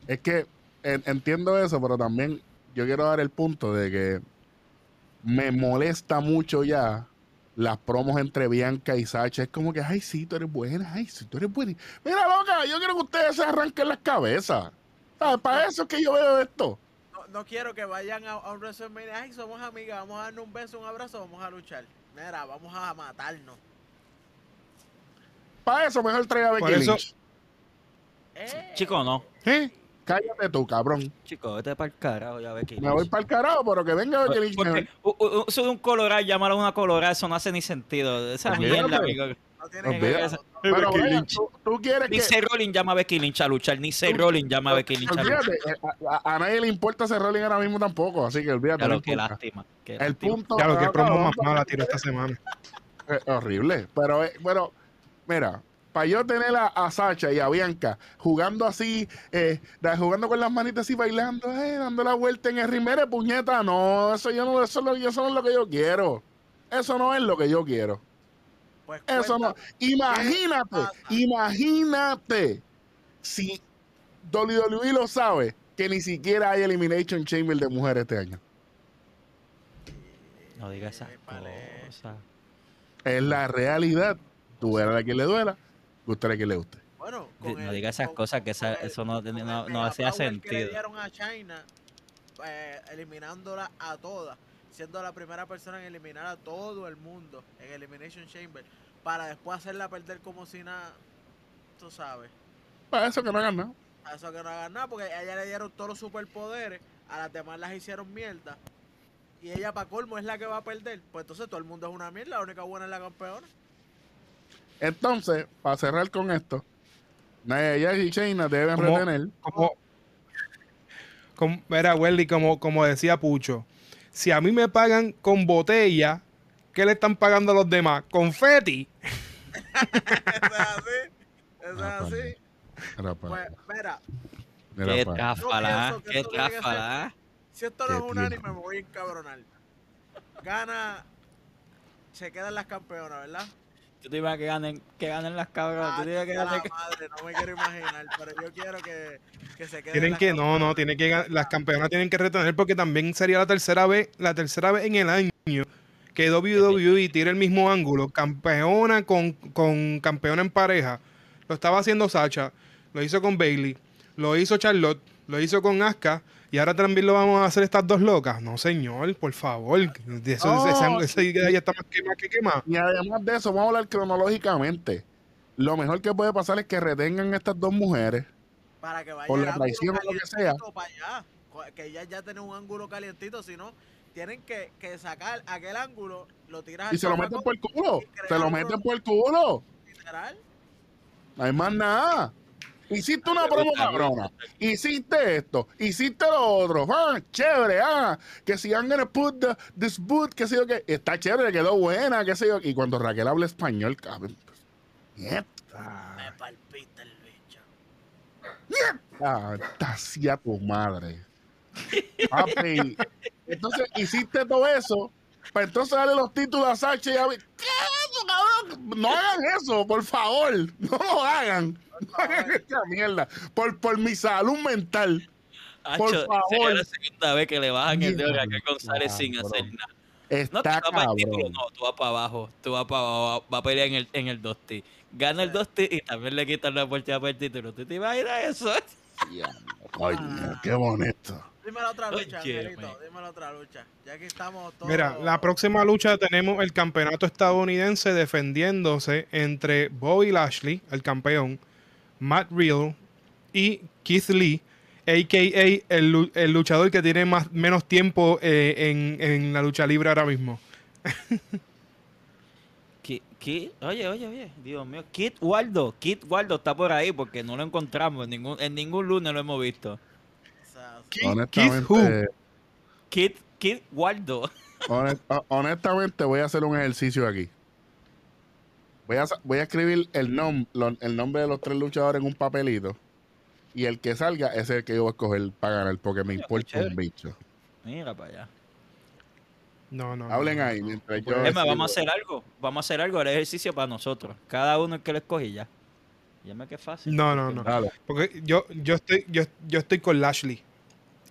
Es que en- entiendo eso, pero también yo quiero dar el punto de que me molesta mucho ya las promos entre Bianca y Sacha. Es como que, ay, sí, tú eres buena, ay, sí, tú eres buena. Mira, loca, yo quiero que ustedes se arranquen las cabezas. ¿Sabes? Para eso es que yo veo esto. No, no quiero que vayan a, a un WrestleMania, ay, somos amigas, vamos a darnos un beso, un abrazo, vamos a luchar. Mira, vamos a matarnos. Para eso mejor trae a Becky eso- Lynch. Eh, Chico, no. ¿Eh? Cállate tú, cabrón. Chico, vete para el carajo ya, Becky Me voy para el carajo, pero que venga Becky Lynch. Porque u- u- eso de un colorado, llamarlo una colorada, eso no hace ni sentido. Esa mierda, amigo. no tiene que. Pero, Lynch. tú, tú quieres Ni que... Seth Rollins llama a Becky Lynch a luchar, ni Seth Rollins llama a Becky Lynch a luchar. Olvídate, eh, a, a- a nadie le importa ese rolling ahora mismo tampoco, así que olvídate. Ya no lo que importa. lástima. qué El lástima. punto Ya lo que promo más mala tiró esta semana. horrible. Pero, eh, pero mira, para yo tener a, a Sacha y a Bianca jugando así, eh, jugando con las manitas así, bailando, eh, dando la vuelta en el rimere, puñeta, no, eso yo no, eso, es lo- eso no es lo que yo quiero. Eso no es lo que yo quiero. Pues Eso no. Imagínate, imagínate si WWE lo sabe que ni siquiera hay Elimination Chamber de mujeres este año. No diga esas cosas. Es la realidad. Duela a quien le duela, gustará a quien le guste. Bueno, con no el- diga esas con- cosas que esa- con el- eso no, no, no hacía power Que le sentido. dieron a China, eh, eliminándola a todas, siendo la primera persona en eliminar a todo el mundo en Elimination Chamber, para después hacerla perder como si nada, tú sabes. Para eso que no hagan nada. A eso que no hagan nada, porque a ella le dieron todos los superpoderes, a las demás las hicieron mierda. Y ella, para colmo, es la que va a perder. Pues entonces todo el mundo es una mierda, la única buena es la campeona. Entonces, para cerrar con esto, Nia Jax y Shayna deben Como- retener. Como, como era Welly, como, como decía Pucho, si a mí me pagan con botella, ¿qué le están pagando a los demás? Confeti. Eso es así. Eso es así. Mira, pa- Pues, mira, mira, Qué tráfala, qué tráfala. Si esto no es un anime, me voy a encabronar. Gana. Se quedan las campeonas, ¿verdad? Tú te ibas a que ganen, que ganen las cabras. Ah, Tú te que la ganen. madre, no me quiero imaginar, pero yo quiero que, que se queden Tienen las que, no, no, tienen que las campeonas tienen que retener porque también sería la tercera vez, la tercera vez en el año que WWE tira el mismo ángulo, campeona con, con campeona en pareja. Lo estaba haciendo Sacha, lo hizo con Bailey, lo hizo Charlotte, lo hizo con Asuka y ahora también lo vamos a hacer estas dos locas. No, señor, por favor. Eso, ese- idea ya está más quemada que quemada. Y además de eso, vamos a hablar cronológicamente. Lo mejor que puede pasar es que retengan estas dos mujeres. Para que vaya por la traición o lo que sea. para allá. Que ellas ya tienen un ángulo calientito, si no, tienen que, que sacar aquel ángulo, lo tiras al Y se lo meten por el culo. Se lo meten por el culo. literal. No hay más nada. Hiciste una promo cabrona. Hiciste esto. Hiciste lo otro. Ah, chévere. Ah, que si I'm gonna put the, this boot, que sé yo que. Está chévere, quedó buena, que sé yo. Y cuando Raquel habla español, cabrón. pues, Mierda. Me palpita el bicho. Ah, está así a tu madre. Papi. Entonces hiciste todo eso. Para entonces darle los títulos a Sacha y a. ¿Qué cabrón? No hagan eso, por favor. No lo hagan. No hagan esta mierda. Por, por mi salud mental. Por Hacho, favor. sería la segunda vez que le bajan el dedo a Raquel González sin hacer nada. Está No, tú vas para el título, cabrón. no, tú vas para abajo, tú vas para abajo, va a pelear en el, en el Dusty. Gana el Dusty y también le quitan la oportunidad para el título. ¿Tú te imaginas eso? Coño, qué bonito. Dime la otra lucha, Oye, Angelito. me- Dime la otra lucha. Ya que estamos todos. Mira, la próxima lucha tenemos el campeonato estadounidense defendiéndose entre Bobby Lashley, el campeón, Matt Riddle y Keith Lee, a.k.a. el, lu- el luchador que tiene más, menos tiempo eh, en, en la lucha libre ahora mismo. Oye, oye, oye, Dios mío, Kit Waldo, Kit Waldo está por ahí porque no lo encontramos, en ningún, en ningún lunes lo hemos visto. Keith-. Honestamente, Kit, Kit Waldo. honest- ho- honestamente, voy a hacer un ejercicio aquí. Voy a, voy a escribir el, nom- lo- el nombre de los tres luchadores en un papelito. Y el que salga es el que yo voy a escoger para ganar, porque me qué importa un bicho. Mira para allá. No, no. Hablen no, ahí no. mientras No yo- vamos a hacer algo. Vamos a hacer algo, el ejercicio para nosotros. Cada uno el que lo escoge ya. Ya me que fácil. No, no, no. Dale. Porque yo, yo, estoy, yo, yo estoy con Lashley.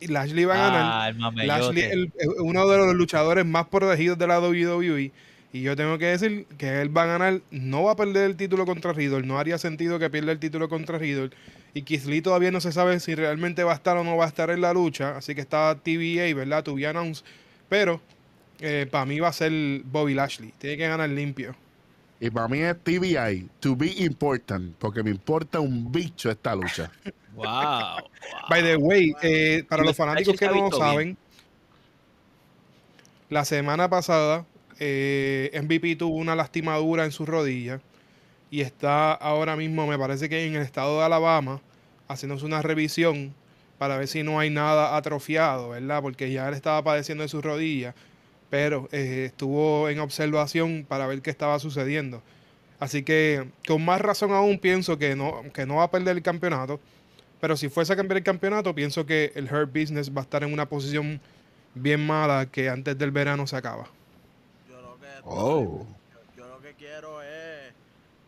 Lashley va a ganar. Ah, el Lashley es uno de los luchadores más protegidos de la WWE. Y yo tengo que decir que él va a ganar, no va a perder el título contra Riddle. No haría sentido que pierda el título contra Riddle. Y Lee todavía no se sabe si realmente va a estar o no va a estar en la lucha. Así que está TVA, ¿verdad? To be announced. Pero para mí va a ser Bobby Lashley. Tiene que ganar limpio. Y para mí es TBI, to be important, porque me importa un bicho esta lucha. Wow. wow. By the way, eh, para los fanáticos que no lo bien. saben, la semana pasada eh, MVP tuvo una lastimadura en su rodilla y está ahora mismo, me parece que en el estado de Alabama, haciéndose una revisión para ver si no hay nada atrofiado, ¿verdad? Porque ya él estaba padeciendo de su rodilla, pero eh, estuvo en observación para ver qué estaba sucediendo. Así que con más razón aún pienso que no, que no va a perder el campeonato. Pero si fuese a cambiar el campeonato, pienso que el Hurt Business va a estar en una posición bien mala que antes del verano se acaba. Yo lo que Oh. yo, yo lo que quiero es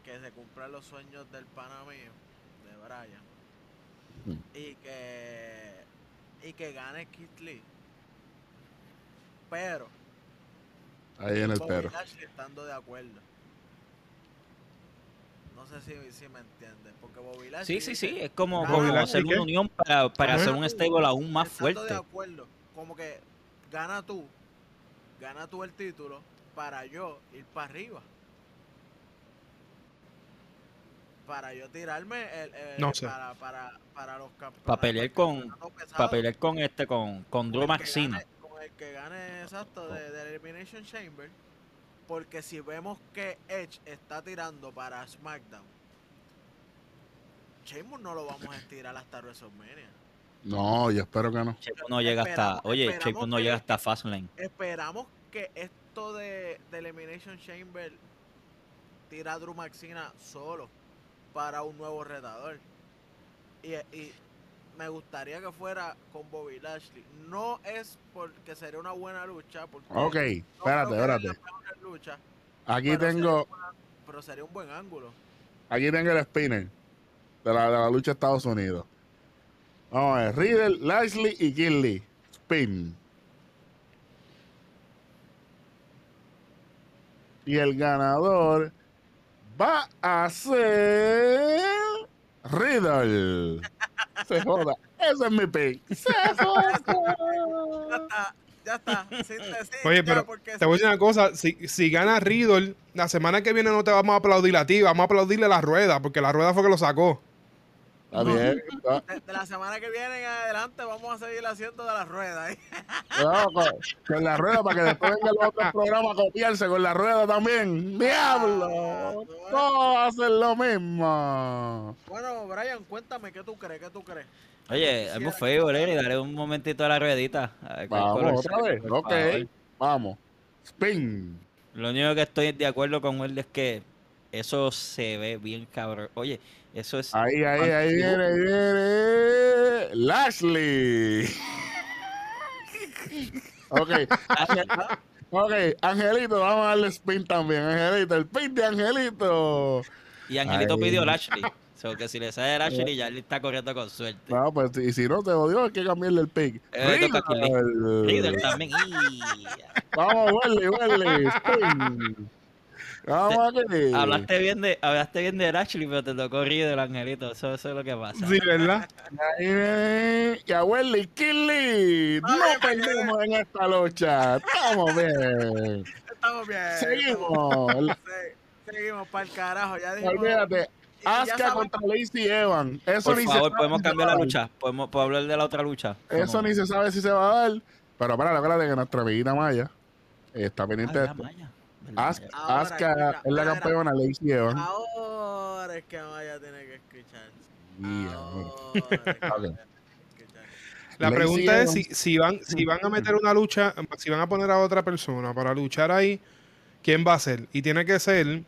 que se cumplan los sueños del pana mío, de Brian. Hmm. Y que y que gane Kit Lee. Pero Ahí en el Bobby perro. Lashley estando de acuerdo. No sé si, si me entiendes, porque Bobby Lashley Sí, sí, sí. Es como, Ah, como Lashley, hacer una unión para, para hacer un stable aún más estando fuerte. de acuerdo, como que gana tú, gana tú el título para yo ir para arriba. Para yo tirarme el, el- No sé. para, para, para los campeonatos. Pa' pelear con- Para pelear con este, con, con Drew Maxina. El que gane exacto de, de Elimination Chamber. Porque si vemos que Edge está tirando para SmackDown, Sheamus no lo vamos a estirar hasta WrestleMania. No, yo espero que no. Sheamus no llega hasta. Oye, Sheamus no llega hasta Fastlane. Esperamos que esto de, de Elimination Chamber tira a Drew Maxina solo para un nuevo retador. Y, y me gustaría que fuera con Bobby Lashley. No es porque sería una buena lucha. Porque Ok, no espérate, espérate. lucha, Aquí pero tengo, sería una- pero sería un buen ángulo. aquí tengo el spinner de la, de la lucha de Estados Unidos. Vamos a ver, Riddle, Lashley y Kinley. Spin. Y el ganador va a ser Riddle. Se joda. Ese es mi pick. Se Ya joda. está, ya está. sin decir Oye, ya, pero Te voy a sí. decir una cosa, si, si gana Riddle, la semana que viene no te vamos a aplaudir a ti, vamos a aplaudirle a la rueda, porque la rueda fue que lo sacó. Está bien. está- de, de la semana que viene en adelante vamos a seguir haciendo de las ruedas. ¿eh? No, con, con la rueda para que después vengan los otros programas a copiarse con la rueda también. ¡Diablo! Todos hacen lo mismo. Bueno, Brian, cuéntame qué tú crees, qué tú crees. Oye, es muy feo, le daré un momentito a la ruedita. a ver cuál Vamos, otra vez. Ok, favor. vamos. Spin. Lo único que estoy de acuerdo con él es que eso se ve bien cabrón. Oye, eso es. Ahí, ahí, ahí viene, ahí viene. Lashley. ok, ok. Angelito, vamos a darle spin también. Angelito, el pin de Angelito. Y Angelito pidió Lashley. So que si le sale Lashley, ya él está corriendo con suerte. No, pues y si no te odió, hay que cambiarle el pick. Eh. Riddle. Riddle también. Vamos, Welly, Welly. Spin. Vamos aquí. Hablaste bien de, hablaste bien de Lashley, pero te tocó Riddle, Angelito. Eso, eso es lo que pasa. Sí, ¿verdad? Viene. Y a Welly, Kinley. No perdemos en esta lucha. Estamos bien. Estamos bien. Seguimos. Seguimos para el carajo. Ya dijimos. Olvídate. Asuka contra Lacey Evans. Eso Por ni se favor, sabe podemos si se cambiar la va a dar. lucha. Podemos, ¿Puedo hablar de la otra lucha? Eso ni se sabe si se va a dar. Pero para, acuérdate que nuestra amiguita Maya está pendiente de Ah, esto. Maya. ¿Verdad, Asuka, es la ahora. campeona, Lacey Evans. Ahora es que Maya tiene que escuchar. Yeah. La Lacey pregunta es si, si van si van a meter una lucha, si van a poner a otra persona para luchar ahí, ¿quién va a ser? Y tiene que ser,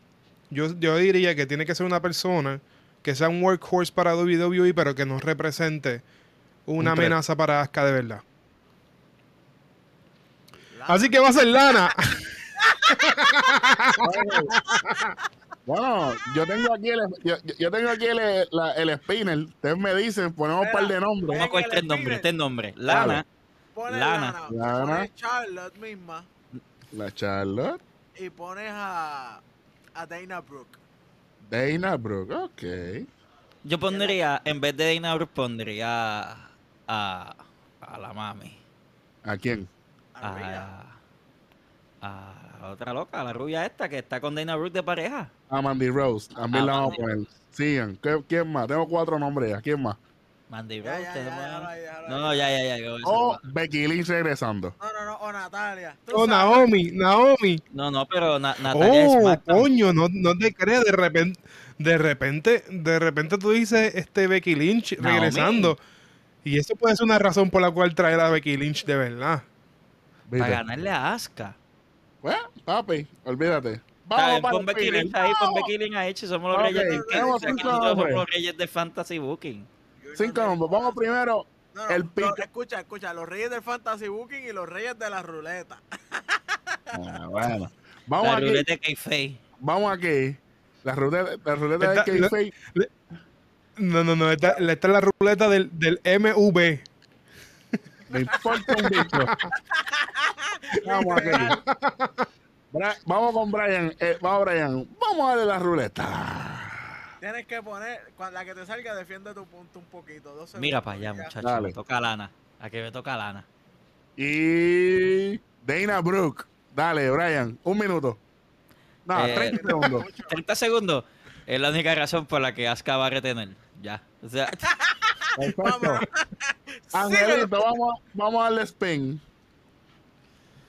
yo, yo diría que tiene que ser una persona que sea un workhorse para WWE, pero que no represente una Un amenaza para Asuka de verdad. Así que va a ser Lana. Bueno, yo tengo aquí el, yo, yo- tengo aquí el, la- el spinner. Ustedes me dicen, ponemos un par de nombres. Vamos a coger el tres nombres, spinner. tres nombres. Lana, Pones Lana. Lana, Lana. pones Charlotte misma La Charlotte, y pones a, a Dana Brooke. Dana Brooke, ok. yo pondría, en vez de Dana Brooke, pondría a, a la mami. ¿A quién? A. A, a la otra loca, la rubia esta que está con Dana Brooke de pareja. A Mandy Rose. También A la vamos a poner. Sigan. ¿Qué- ¿Quién más? Tengo cuatro nombres ya. ¿Quién más? Mandy Rose. ya, ya, no, no, ya, ya, ya. O Becky Lynch regresando. No, no, no, o Natalia. O sabes. Naomi, Naomi. No, no, pero Na- Natalia es Oh, coño, no, no te crees, de repente, de repente, de repente tú dices este Becky Lynch Naomi. regresando. Y eso puede ser una razón por la cual traer a Becky Lynch de verdad. Para ganarle a Asuka. Pues, papi, olvídate. Vamos para pon Becky. Lynch ahí, pon. Becky Lynch ahí, somos los reyes de tenemos aquí cinco nosotros somos nombres. los reyes de Fantasy Booking. Cinco nombres. Vamos primero. No, no, El no, pico. escucha, escucha, los reyes del Fantasy Booking y los reyes de la ruleta. Ah, bueno. Vamos La aquí. ruleta de Kayfabe. Vamos aquí. La ruleta, la ruleta Esta- de Kayfabe. No, no, no, esta, esta es la ruleta del, del MV. Me importa un bicho. Vamos aquí. Bra- vamos con Brian. eh, vamos, Brian. Vamos a darle la ruleta. Tienes que poner, cuando la que te salga, defiende tu punto un poquito. Dos Mira para allá, y ya. muchacho. Dale. Me toca lana. A que me toca lana. Y Dana Brooke. Dale, Brian. Un minuto. No, Eh, 30 segundos. 30 segundos es la única razón por la que Asuka va a retener. Ya. O sea, Perfecto. Angelito, vamos, vamos a darle spin.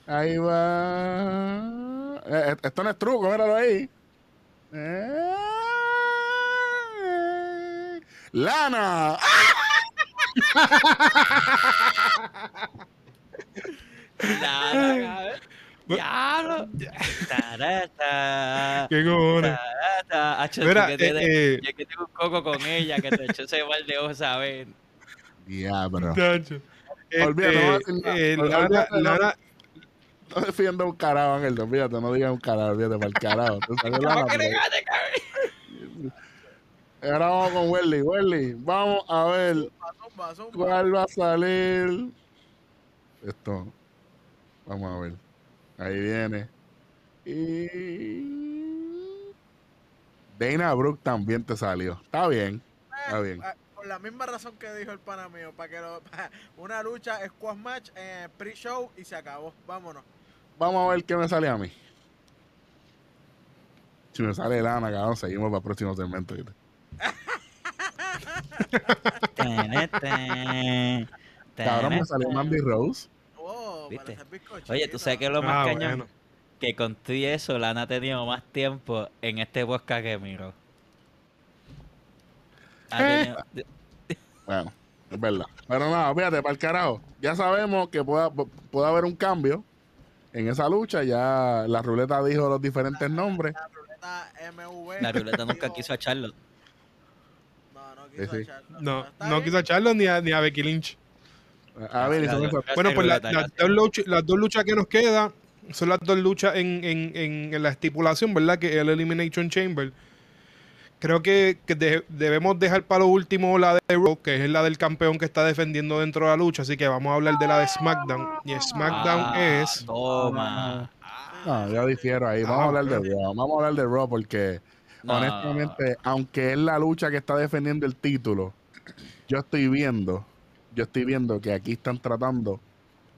Ahí va. Eh, esto no es truco, míralo ahí. Eh, Lana. lana, cabrón. Diablo. Tarata. ¿Qué cojones? Mira, que te- eh, eh. yo que tengo un coco con ella, que te echó ese mal de ojo, ¿sabes? Diablo. Olvídate, no Este, eh, Lana, no. Defienda un carajo, Ángel. Olvídate, no digas un carajo, olvídate para el carajo. Ahora vamos con Welly. Welly, vamos a ver cuál va a salir. Esto. Vamos a ver. Ahí viene. Y. Dana Brooke también te salió. Está bien. Está bien. Ah, Por la misma razón que dijo el pana mío, para que lo, pa- una lucha squash match eh, pre-show y se acabó. Vámonos. Vamos a ver qué me sale a mí. Si me sale Lana, cabrón, seguimos para el próximo segmento. Cabrón, me salió Mandy Rose. Oh, ¿Viste? Oye, ¿tú sabes qué es lo más Ah, cañón? bueno. Que con tú y eso, Lana ha tenido más tiempo en este podcast que Miro. Ha tenido- Bueno, es verdad. Pero nada, fíjate, para el carajo. Ya sabemos que puede, puede haber un cambio en esa lucha. Ya la ruleta dijo los diferentes nombres. La ruleta MV. La ruleta nunca quiso a Charlotte. No, no quiso Sí, sí. echarlo. No, quiso echarlo ni a, ni a Becky Lynch. A ver, y son Gracias. esas- Bueno, pues la- ruleta, las, gracias. dos luchas, las dos luchas que nos quedan son las dos luchas en, en- en- en la estipulación, ¿verdad? Que es el Elimination Chamber. Creo que, que de- debemos dejar para lo último la de Raw, que es la del campeón que está defendiendo dentro de la lucha. Así que vamos a hablar de la de SmackDown. Y SmackDown Ah, es. Toma. No, yo difiero ahí. Vamos Ah, a hablar de. Raw. Vamos a hablar de Raw porque, No. honestamente, aunque es la lucha que está defendiendo el título, yo estoy viendo, yo estoy viendo que aquí están tratando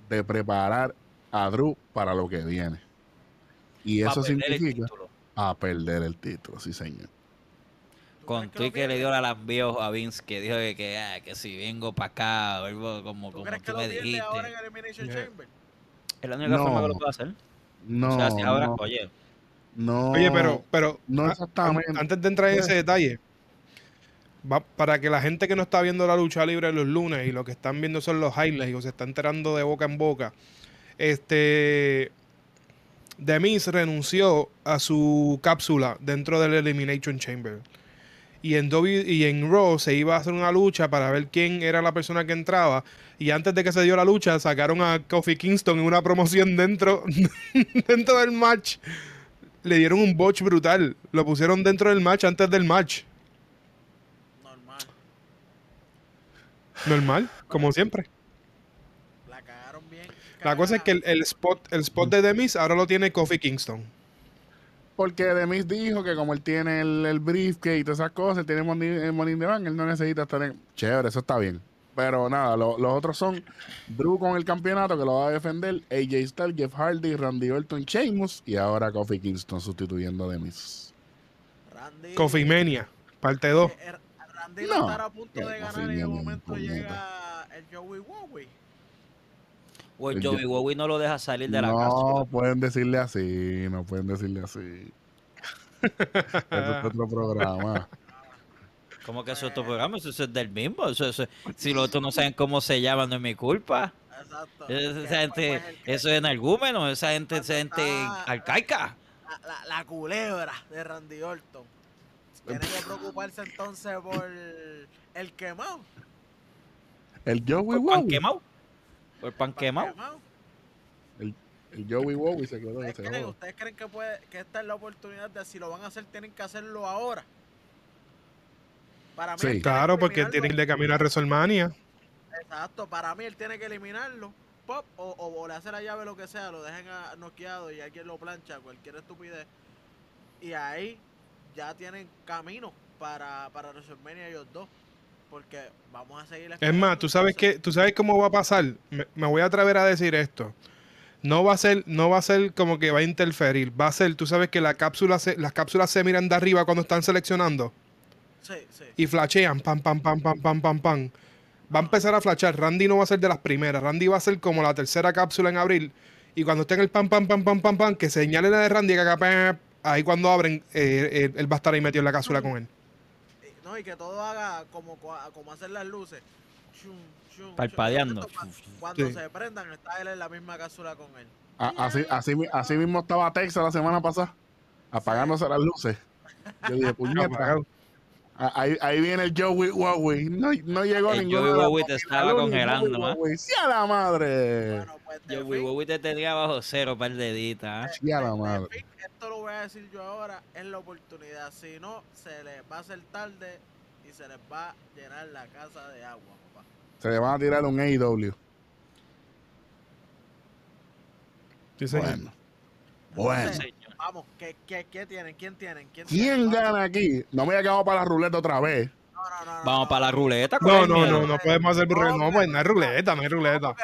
de preparar a Drew para lo que viene. Y eso significa a perder el título, sí señor. ¿Tú Con tú lo que le dio la lambio a Vince, que dijo que, que, ah, que si vengo para acá, vuelvo como, ¿Tú como crees que tú lo me dijiste. ahora en Elimination Yeah. Chamber? Es la única No. forma que lo puedo hacer. No, o sea, si ahora, no, oye, no. Oye, pero, pero no exactamente. an- antes de entrar en ese detalle, va, para que la gente que no está viendo la lucha libre los lunes y lo que están viendo son los highlights o se está enterando de boca en boca, este The Miz renunció a su cápsula dentro del Elimination Chamber. Y en, w, y en Raw se iba a hacer una lucha para ver quién era la persona que entraba. Y antes de que se dio la lucha, sacaron a Kofi Kingston en una promoción dentro, dentro del match. Le dieron un botch brutal. Lo pusieron dentro del match antes del match. Normal. Normal, como siempre. La cagaron bien. La cosa es que el, el spot, el spot de Demis ahora lo tiene Kofi Kingston. Porque Demis dijo que como él tiene el, el briefcase y todas esas cosas, él tiene el money, el money in the bank, él no necesita estar en... Chévere, eso está bien. Pero nada, lo- los otros son Drew con el campeonato que lo va a defender, AJ Styles, Jeff Hardy, Randy Orton, Sheamus y ahora Kofi Kingston sustituyendo a Demis. Randy. Kofi Mania, parte 2. eh, eh, Randy No, va a estar a punto de ganar y de Mania, momento llega el Joey Wowie. O el Yo- Joey Wowie no lo deja salir de la no cápsula. pueden decirle así, no pueden decirle así. Eso es otro programa. ¿Cómo que eso es tu programa? Eso es del mismo. Eso, eso- si los otros no saben cómo se llama, no es mi culpa. Exacto. Esa gente, pues, el eso es energúmeno, esa gente, esa gente arcaica. la, la- la culebra de Randy Orton. Tiene que preocuparse entonces por el quemado. El Joey Wow. quemado. Por pan quemado. quemado. El Joey Wow y se quedó ¿Ustedes ese creen, ustedes creen que, puede, que esta es la oportunidad de si lo van a hacer, tienen que hacerlo ahora? Para mí, Sí. él tiene Claro, que porque eliminarlo. tienen de camino a WrestleMania. Exacto, para mí él tiene que eliminarlo. Pop, o, o, o le hace la llave, lo que sea, lo dejen a- noqueado y alguien lo plancha, cualquier estupidez. Y ahí ya tienen camino para, para WrestleMania ellos dos. Porque vamos a seguir Es más, tú sabes que, tú sabes cómo va a pasar. Me, me voy a atrever a decir esto. No va a ser, no va a ser como que va a interferir. Va a ser, tú sabes que la cápsula se- las cápsulas se miran de arriba cuando están seleccionando Sí, sí. y flashean, pam, pam, pam, pam, pam, pam, pam. Va a empezar a flashar. Randy no va a ser de las primeras. Randy va a ser como la tercera cápsula en abril. Y cuando esté en el pam, pam, pam, pam, pam, pam, que señale la de Randy, que acá, pam, ahí cuando abren, eh, eh, él va a estar ahí metido en la cápsula con él. Y- No, y que todo haga como, como hacen las luces. Chum. Parpadeando. Cuando, cuando Sí. se prendan, está él en la misma cápsula con él. A- Así, así, mi- así mismo estaba Texas la semana pasada, apagándose las luces. Yo dije, puñeta, ahí, ahí viene el Joey Wowie. No, no llegó El ninguno Joey Wowie te estaba congelando, ¿ah? Wowie. ¡Sí a la madre! Bueno, pues Joey Wowie te tenía bajo cero, par de deditas. ¿ah? Sí a la madre. fin, esto lo voy a decir yo ahora, es la oportunidad. Si no, se les va a hacer tarde y se les va a llenar la casa de agua, papá. Se le van a tirar un AEW. Sí, señor. Bueno. Bueno. Entonces. Vamos, ¿qué, qué, qué tienen? ¿Quién tienen? ¿Quién, ¿Quién tienen? gana aquí? No me haya quedado para la ruleta otra vez. No, no, no, no, Vamos no, para la ruleta. ¿cuál No, no, no, no podemos hacer ruleta. No, pues no hay ruleta, no hay ruleta.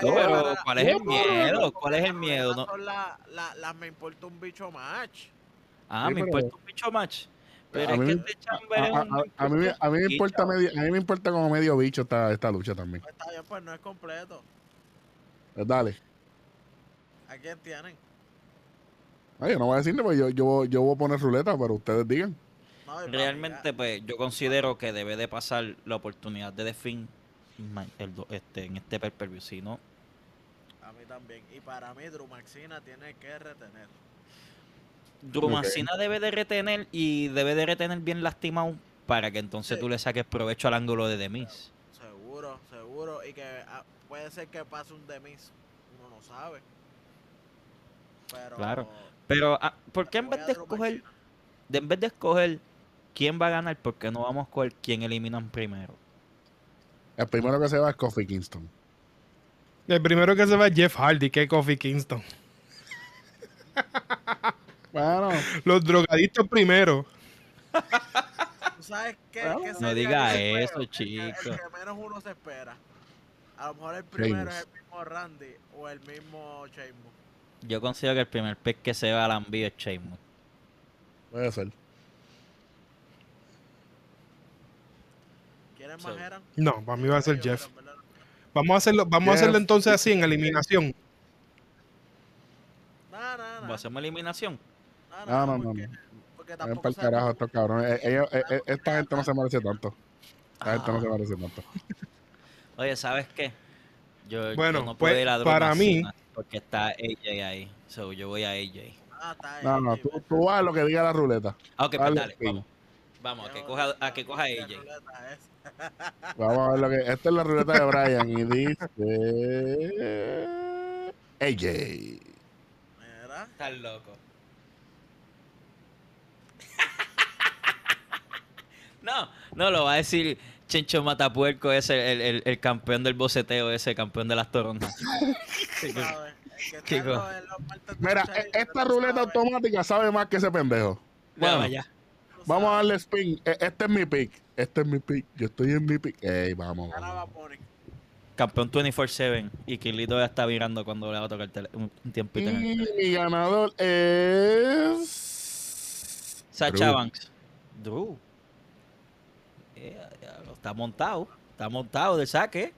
Pero ¿cuál es el miedo? ¿Cuál es el miedo? No- la- la- las me importa un bicho match. Ah, Sí, me importa un bicho match. Pero A es mí que este A, chamber es a- un- a- a mí, me- a mí me bicho. importa medio, a mí me importa como medio bicho esta, esta lucha también. Pues está bien, pues no es completo. Pues dale. ¿A quién tienen? Ay, yo no voy a decirle, pues yo, yo, yo voy a poner ruleta, pero ustedes digan. Realmente, pues, yo considero que debe de pasar la oportunidad de do- este, en este pay-per-view. Si no, A mí también. Y para mí, Drew Maxina tiene que retener. Drew Ok. Mancina debe de retener y debe de retener bien lastimado para que entonces Sí. tú le saques provecho al ángulo de The Miz. Seguro, seguro. Y que ah, puede ser que pase un demis. Uno no sabe. Pero. Claro. Pero, ah, ¿por qué en vez de escoger, de, en vez de escoger quién va a ganar, por qué no vamos a escoger quién eliminan primero? El primero que se va es Kofi Kingston. El primero que se va es Jeff Hardy, que es Kofi Kingston. Bueno, Los drogadictos primero. ¿Tú sabes qué? Bueno, qué no diga eso, El que- El que, menos uno se espera. A lo mejor el primero es el mismo Randy o el mismo Sheamus. Yo considero que el primer pez que se va al envío es Sheamus. puede ser. ¿Quieren So- más eran? No, para mí va a ser Jeff. No- Vamos a hacerlo, vamos a Jeff. hacerlo entonces así en eliminación. No, no, no. ¿Hacemos eliminación? No, no, no, porque, no. porque Ven tampoco para el carajo estos cabrones. Eh, ellos- eh, eh, esta gente no se merece tanto. Esta gente no se Ah. merece tanto. Oye, ¿sabes qué? Yo, yo Bueno, no pues, puedo ir a Drew para mí- Mancina Porque está AJ ahí. So, yo voy a AJ. Ah, está No, no, tú, ven. tú vas a lo que diga la ruleta. Ah, ok, pues Dale, vamos. Vamos, a que coja, a que coja AJ. Vamos a ver lo que. Esta es la ruleta de Brian y dice. AJ. Mira. Estás loco. no, no, lo va a decir Chencho Matapuerco, ese, el, el, el campeón del boceteo, ese campeón de las toronjas. El Mira, e- esta ruleta automática sabe más que ese pendejo. Bueno, ya. vamos a darle spin. E- Este es mi pick. Este es mi pick. Yo estoy en mi pick. Ey, vamos. Campeón 24-7 y Kirlito ya está virando cuando le va a tocar un, un Y tiempito. en el tele. mi ganador es. Sacha Drew. Banks. Drew. Eh, está montado. Está montado del saque.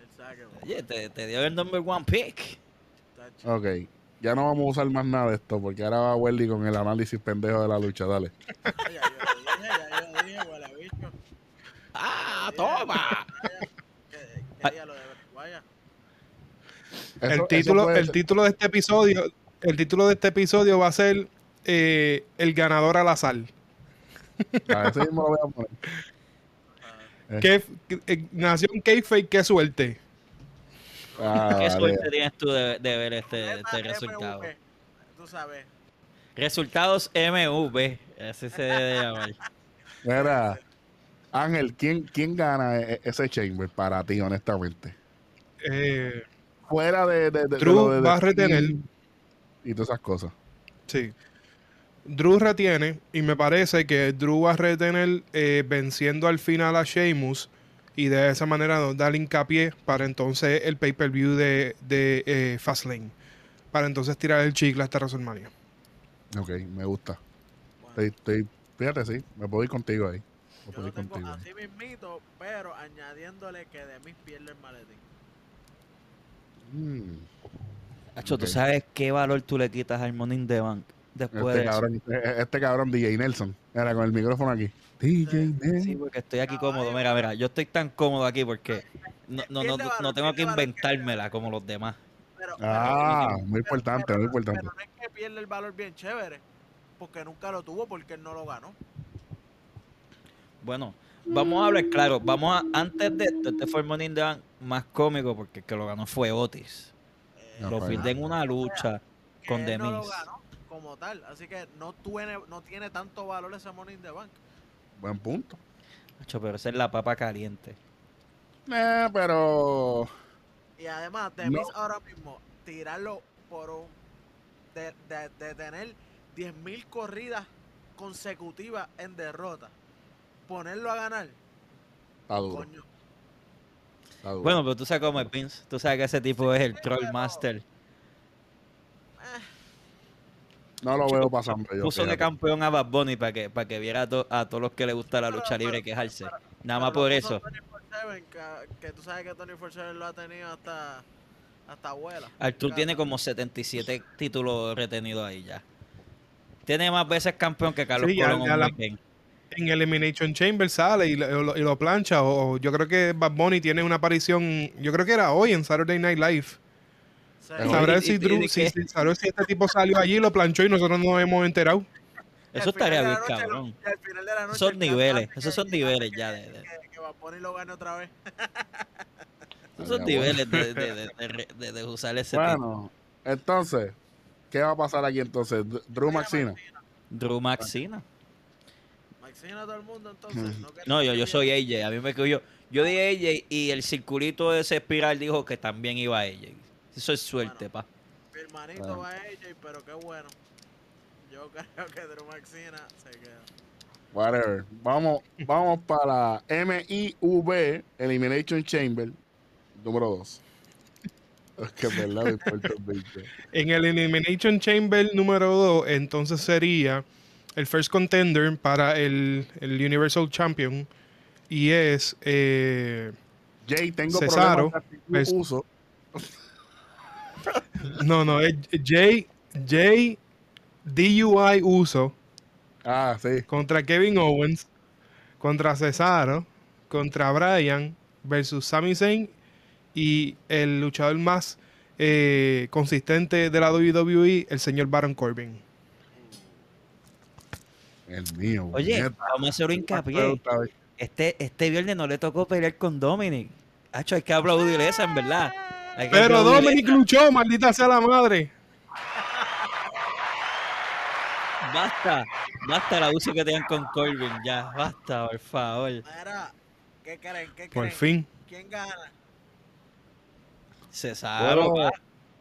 El saque, bo. Oye, te, te dio el number one pick. Ok. Ya no vamos a usar más nada de esto porque ahora va Welly con el análisis pendejo de la lucha. Dale. Ya yo dije, ya yo dije, huele bicho. ¡Ah, toma! ¿Qué, qué día lo de. Eso- el eso título, el título de este episodio, el título de este episodio va a ser eh, el ganador al azar. A ese mismo lo voy a poner. Eh. ¿Qué, eh, nación Kayfabe, qué suerte. Ah, ¿Qué vale. suerte tienes tú de, de ver este, este resultado? MV, Tú sabes. Resultados MV. Ese se debe llamar. Mira, Ángel, ¿quién, quién gana e- ese Chamber para ti, honestamente? Eh, Fuera de. de, de- de- va a retener. Y todas esas cosas. sí. Drew retiene y me parece que Drew va a retener eh, venciendo al final a Sheamus y de esa manera nos da el hincapié para entonces el pay-per-view de, de eh, Fastlane. Para entonces tirar el chicle hasta WrestleMania. Ok, me gusta. Bueno, Estoy, estoy- fíjate, sí, me puedo ir contigo ahí. Me yo puedo lo ir tengo contigo. así mismito, pero añadiéndole que de mis pierde el maletín. Mm, Hacho, ¿tú Ok. sabes qué valor tú le quitas al Money in the Bank después Este cabrón, eh, este cabrón DJ Nelson. Era con el micrófono aquí. DJ Nelson. Sí, porque estoy aquí cómodo. Mira, mira, yo estoy tan cómodo aquí porque no, no, no, no tengo que inventármela como los demás. Pero, Ah, pero- muy importante, muy importante. Pero no es que pierde el valor bien chévere, porque nunca lo tuvo porque él no lo ganó. Bueno, vamos a hablar claro. Vamos a, antes de esto, este fue el Bank más cómico porque el que lo ganó fue Otis. Eh, Lo pide en una lucha con no ganó como tal, así que no tiene, no tiene tanto valor ese Money in the Bank. Buen punto. Hacho, pero esa es la papa caliente. Eh, pero. Y además, de No. Ahora mismo, tirarlo por un. de, de, de tener 10.000 corridas consecutivas en derrota, ponerlo a ganar, Está duro. coño. está duro. Bueno, pero tú sabes cómo es Vince. Tú sabes que ese tipo es el Troll Master. No lo veo pasando yo. Puso de campeón a Bad Bunny para que, para que viera a, to- a todos los que le gusta la lucha libre quejarse. Nada más por eso. puso Tony 47, que, que tú sabes que Tony lo ha tenido hasta. hasta abuela. Artur tiene como 77 títulos retenidos ahí ya. Tiene más veces campeón que Carlos Sí, Colón ya. En Elimination Chamber sale y lo, y lo plancha. O, o yo creo que Bad Bunny tiene una aparición. Yo creo que era hoy en Saturday Night Live. Sabrá y- si, y- Drew- y si, si- sabrá si este tipo salió allí, lo planchó y nosotros no nos hemos enterado. Y Eso estaría bien, cabrón. y al final de la noche Son niveles, hace esos son que- niveles que- ya de- de- Que, que Bad Bunny lo gane otra vez. Esos son Ah, niveles de, de, de, de- de- de usar ese tipo. Bueno, entonces, ¿qué va a pasar aquí entonces? Drew Maxina. Drew Maxina. Maxina a todo el mundo entonces. Hmm. No, que- No, yo, yo soy AJ. A mí me yo, yo di AJ y el circulito de ese espiral dijo que también iba AJ. Eso es suerte, pa. Mi hermanito Bueno. va a AJ, pero qué bueno. Yo creo que Drew Maxina se queda. Whatever. Vamos, vamos para MIV Elimination Chamber número 2. Es que en verdad me importa. En el Elimination Chamber número 2, entonces sería el first contender para el, el Universal Champion. Y es. eh, Jay, tengo Cesaro problemas de uso. No, no, es Jay, Jay DUI Uso Ah, sí. contra Kevin Owens, contra Cesaro, contra Bryan versus Sami Zayn y el luchador más eh, consistente de la WWE, el señor Baron Corbin. El mío. Oye, vamos a hacer un hincapié. Este, este viernes no le tocó pelear con Dominic. Hacho, hay que aplaudir esa, en verdad. Que Pero Dominic luchó, maldita sea la madre. Basta, basta el abuso que tengan con Corbin, ya, basta, por favor. Mira, ¿qué creen? ¿Qué Por creen? fin. ¿Quién gana? Cesaro, ¿Puedo- va.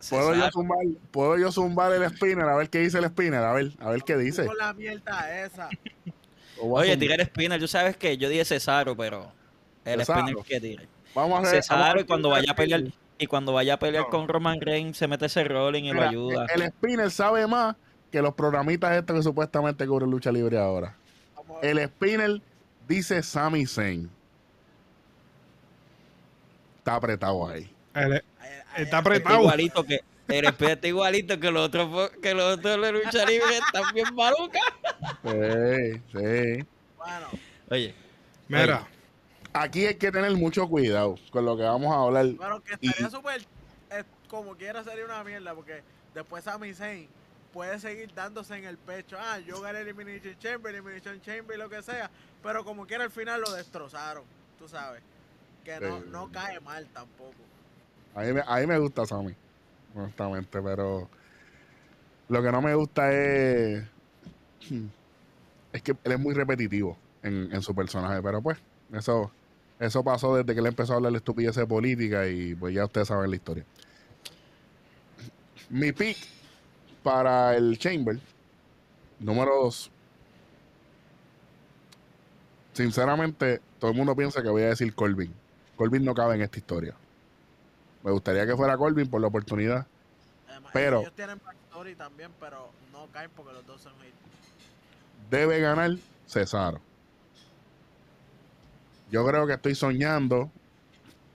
¿Puedo yo, zumbar, ¿Puedo yo zumbar el spinner? A ver qué dice el spinner. A ver, a ver qué dice. Con la mierda esa. Oye, zumbar. tirar spinner, tú sabes que yo dije Cesaro, pero el Cesaro. spinner que tire. Vamos a a Cesaro y ver cuando vaya a pelear. Y cuando vaya a pelear No. con Roman Reigns se mete ese rolling y lo Mira, ayuda. El spinner sabe más que los programitas estos que supuestamente cubren lucha libre ahora. El spinner dice Sami Zayn. Está apretado ahí. El- Está ahí- Está apretado. igualito que el spinner está igualito que los otros que los otros de lucha libre están bien malucas. Sí, sí. Bueno, Oye, Mira, Aquí hay que tener mucho cuidado con lo que vamos a hablar. pero que Y- estaría súper. eh, como quiera sería una mierda, porque después Sami Zayn puede seguir dándose en el pecho. Ah, yo gané Elimination Chamber, Elimination Chamber y lo que sea. Pero como quiera al final lo destrozaron. Tú sabes. Que no, Sí. no cae mal tampoco. A mí, me- a mí me gusta Sammy, honestamente, pero lo que no me gusta es. Es que él es muy repetitivo en, en su personaje, pero pues, eso, eso pasó desde que él empezó a hablar de estupidez de política y pues ya ustedes saben la historia. Mi pick para el Chamber, número 2. Sinceramente, todo el mundo piensa que voy a decir Colvin. Colvin no cabe en esta historia. Me gustaría que fuera Colvin por la oportunidad. Además, Pero- ellos tienen backstory también, pero no caen porque los dos son hit. Debe ganar Cesaro. Yo creo que estoy soñando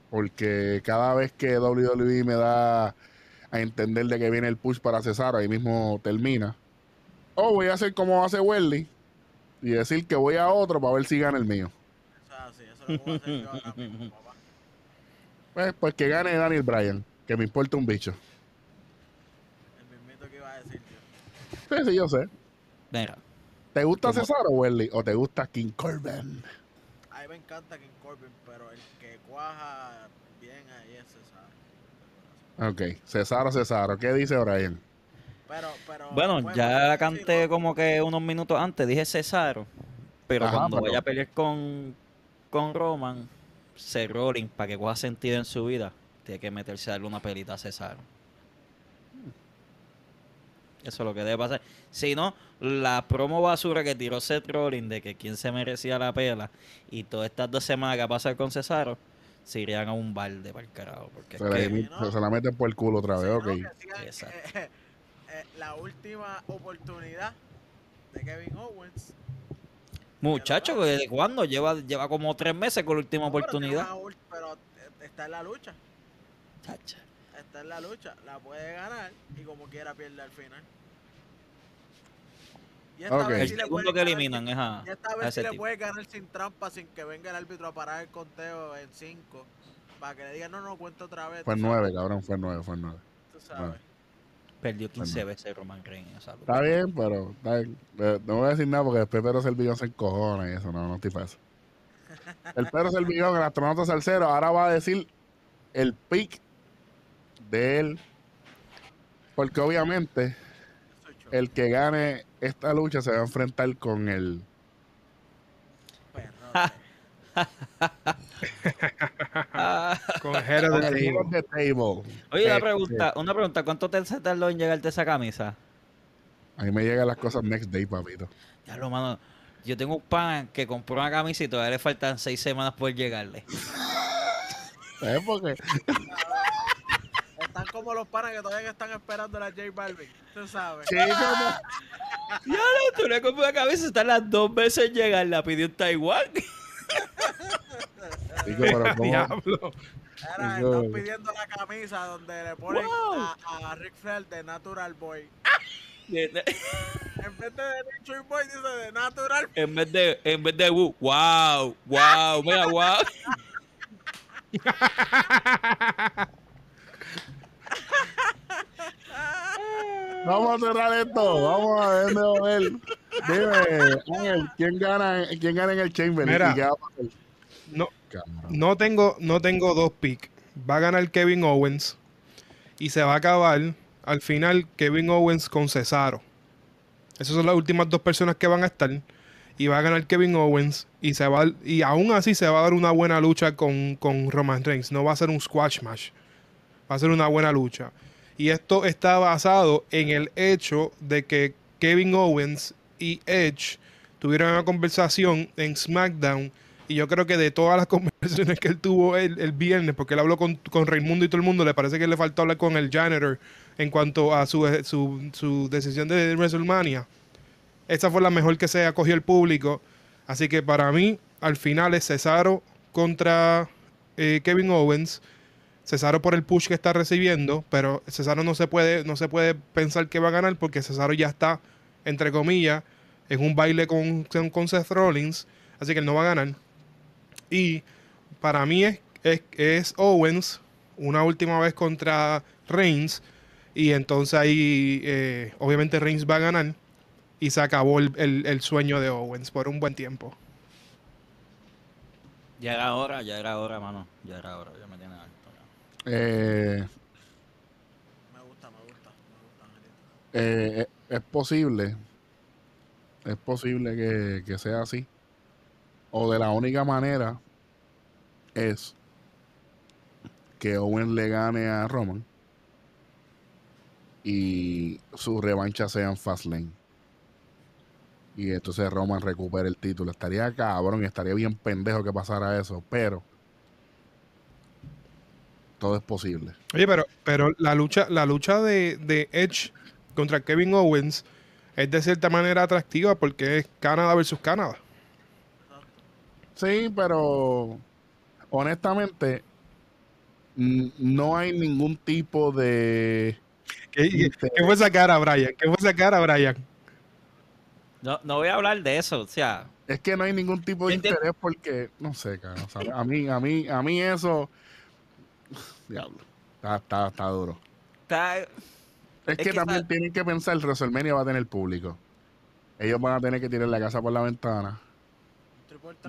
porque cada vez que WWE me da a entender de que viene el push para Cesaro, ahí mismo termina. O voy a hacer como hace Welly y decir que voy a otro para ver si gana el mío. O sea, sí, eso lo puedo hacer yo ahora mismo, papá. Pues, pues que gane Daniel Bryan, que me importa un bicho. El mismito que iba a decir yo. Sí, sí, yo sé. mira, ¿Te gusta Cesaro, Welly? ¿O te gusta King Corbin? Mí me encanta King Corbin, pero el que cuaja bien ahí es Cesaro. Ok, Cesaro, Cesaro. ¿Qué dice Brian? Pero, pero, bueno, ya sí, canté no, como que unos minutos antes, dije Cesaro, pero Ajá, cuando pero- vaya a pelear con, con Roman, se rolling para que coja sentido en su vida, tiene que meterse a darle una pelita a Cesaro. Eso es lo que debe pasar. Si no, la promo basura que tiró Seth Rollins de que quién se merecía la pela y todas estas dos semanas que va a pasar con Cesaro, se irían a un balde para el carajo. Porque es Se, que- la, ¿no? se la meten por el culo otra vez, ok. sigan, Exacto. eh, eh, la última oportunidad de Kevin Owens. Muchacho, ¿desde cuándo? Lleva, lleva como tres meses con la última No, pero oportunidad. Pero, eh, está en la lucha. Chacha. Está en la lucha. La puede ganar y como quiera pierde al final. Y esta Ok. vez El sí le segundo puede que eliminan sin- es a, Y esta vez sí le puede ganar sin trampa, sin que venga el árbitro a parar el conteo en 5. Para que le digan, no, no, cuento otra vez. Fue tú nueve, sabes, cabrón, fue nueve, fue nueve. Tú sabes. Perdió 15 Bueno. veces Roman Reigns en esa lucha. Está bien, pero está bien. Eh, no voy a decir nada porque después Pedro Servillón se encojona y eso, no, no estoy para eso. El Pedro Servillón, el astronauta salsero, ahora va a decir el pick de él. Porque obviamente el que gane esta lucha se va a enfrentar con el... perro. Ah, con the el Table. Oye, una Este, pregunta, una pregunta, ¿cuánto te tardó en llegarte esa camisa? A mí me llegan las cosas next day, papito. Ya lo mano, yo tengo un pan que compró una camisa y todavía le faltan seis semanas por llegarle. ¿Sabes por qué? Están como los panas que todavía están esperando la J Balvin. Tú sabes. Chico, no. Ya le compré una camisa y están las dos veces en llegar, la pidió en Taiwán. Chico, pero ¿cómo? Diablo. Yo- están pidiendo la camisa donde le ponen Wow. a, a Rick Flair de Natural Boy. En vez de Nature Boy dice de Natural en vez de, en vez de "Woo", wow, wow, mira, wow. Vamos a cerrar esto. Vamos a ver, ver. Dime, Ángel, ¿quién gana, ¿quién gana en el Chamber? No, no tengo, no tengo dos picks. Va a ganar Kevin Owens y se va a acabar al final Kevin Owens con Cesaro. Esas son las últimas dos personas que van a estar. Y va a ganar Kevin Owens y se va y aún así se va a dar una buena lucha con, con Roman Reigns. No va a ser un squash match. Va a ser una buena lucha. Y esto está basado en el hecho de que Kevin Owens y Edge tuvieron una conversación en SmackDown. Y yo creo que de todas las conversaciones que él tuvo el, el viernes, porque él habló con, con Raimundo y todo el mundo, le parece que le faltó hablar con el janitor en cuanto a su, su, su decisión de WrestleMania. Esa fue la mejor que se acogió el público. Así que para mí, al final es Cesaro contra eh, Kevin Owens. Cesaro por el push que está recibiendo, pero Cesaro no se puede, no se puede pensar que va a ganar porque Cesaro ya está, entre comillas, en un baile con, con- Seth Rollins, así que él no va a ganar. Y para mí es, es, es Owens una última vez contra Reigns, y entonces ahí eh, obviamente Reigns va a ganar y se acabó el, el- el sueño de Owens por un buen tiempo. Ya era hora, ya era hora, mano. Ya era hora, ya me tiene. Eh, Me gusta, me gusta, me gusta, eh, es posible, es posible que, que sea así. O de la única manera es que Owen le gane a Roman y su revancha sea en Fastlane. Y entonces Roman recupere el título. Estaría cabrón estaría bien pendejo que pasara eso, pero todo es posible. Oye, pero, pero la lucha, la lucha de, de Edge contra Kevin Owens es de cierta manera atractiva porque es Canadá versus Canadá. Sí, pero honestamente no hay ningún tipo de ¿Qué, qué- qué fue esa cara, Brian? ¿Qué fue esa cara, Brian? No, no voy a hablar de eso, o sea, es que no hay ningún tipo de interés porque no sé, cara, o sea, a mí a mí a mí eso diablo, está, está, está duro. está, Es, Es que, que también está- tienen que pensar WrestleMania va a tener público. Ellos van a tener que tirar la casa por la ventana.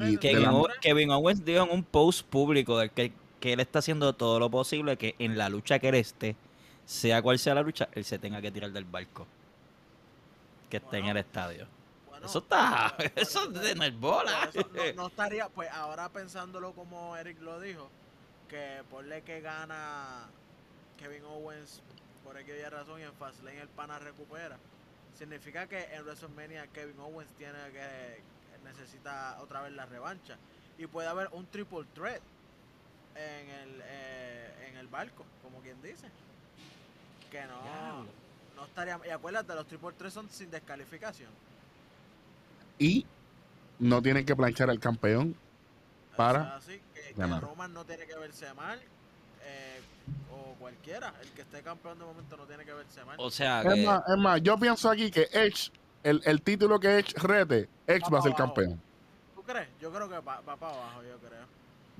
Y Kevin, la- Owens dijo en un post público de que, que él está haciendo todo lo posible que en la lucha que él esté, sea cual sea la lucha, él se tenga que tirar del barco. Que esté en el estadio. Bueno, Eso está, eso es de no, no estaría, pues ahora pensándolo como Eric lo dijo, que ponle que gana Kevin Owens por aquella razón y en Fastlane el pana recupera. Significa que en WrestleMania Kevin Owens tiene que necesita otra vez la revancha y puede haber un triple threat en el eh, en el barco, como quien dice. Que no no estaría y acuérdate los triple threats son sin descalificación. Y no tienen que planchar al campeón. Para O sea, así que, que ganar. Roman no tiene que verse mal. eh, o cualquiera. El que esté campeón de momento no tiene que verse mal. O sea, Es que más, es más, yo pienso aquí que Edge, el, el título que Edge rete, Edge Va va a ser abajo. campeón. ¿Tú crees? Yo creo que va, va para abajo, yo creo.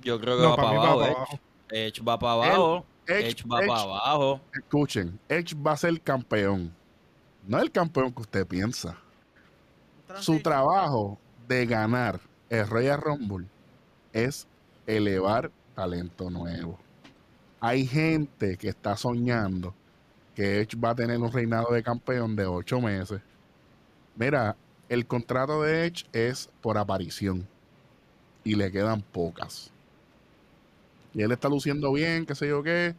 yo creo que No, va para para mí va abajo. para Edge. abajo. Edge va para abajo. Edge, Edge va Edge- para abajo. escuchen, Edge va a ser campeón. No el campeón que usted piensa. Su trabajo de ganar el Royal Rumble es elevar talento nuevo. Hay gente que está soñando que Edge va a tener un reinado de campeón de ocho meses. Mira, el contrato de Edge es por aparición y le quedan pocas. Y él está luciendo bien, qué sé yo qué.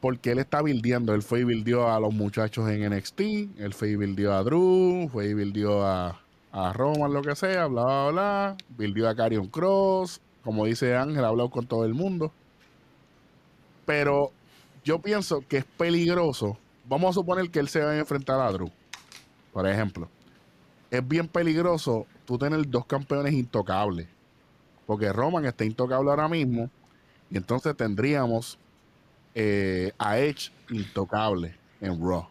Porque él está buildeando. Él fue y buildió a los muchachos en NXT. Él fue y buildió a Drew. Fue y buildió a, a Roman, lo que sea, bla, bla, bla. Buildió a Carion Cross. Como dice Ángel, ha hablado con todo el mundo. Pero yo pienso que es peligroso. Vamos a suponer que él se va a enfrentar a Drew. Por ejemplo. Es bien peligroso tú tener dos campeones intocables. Porque Roman está intocable ahora mismo. Y entonces tendríamos eh, a Edge intocable en Raw.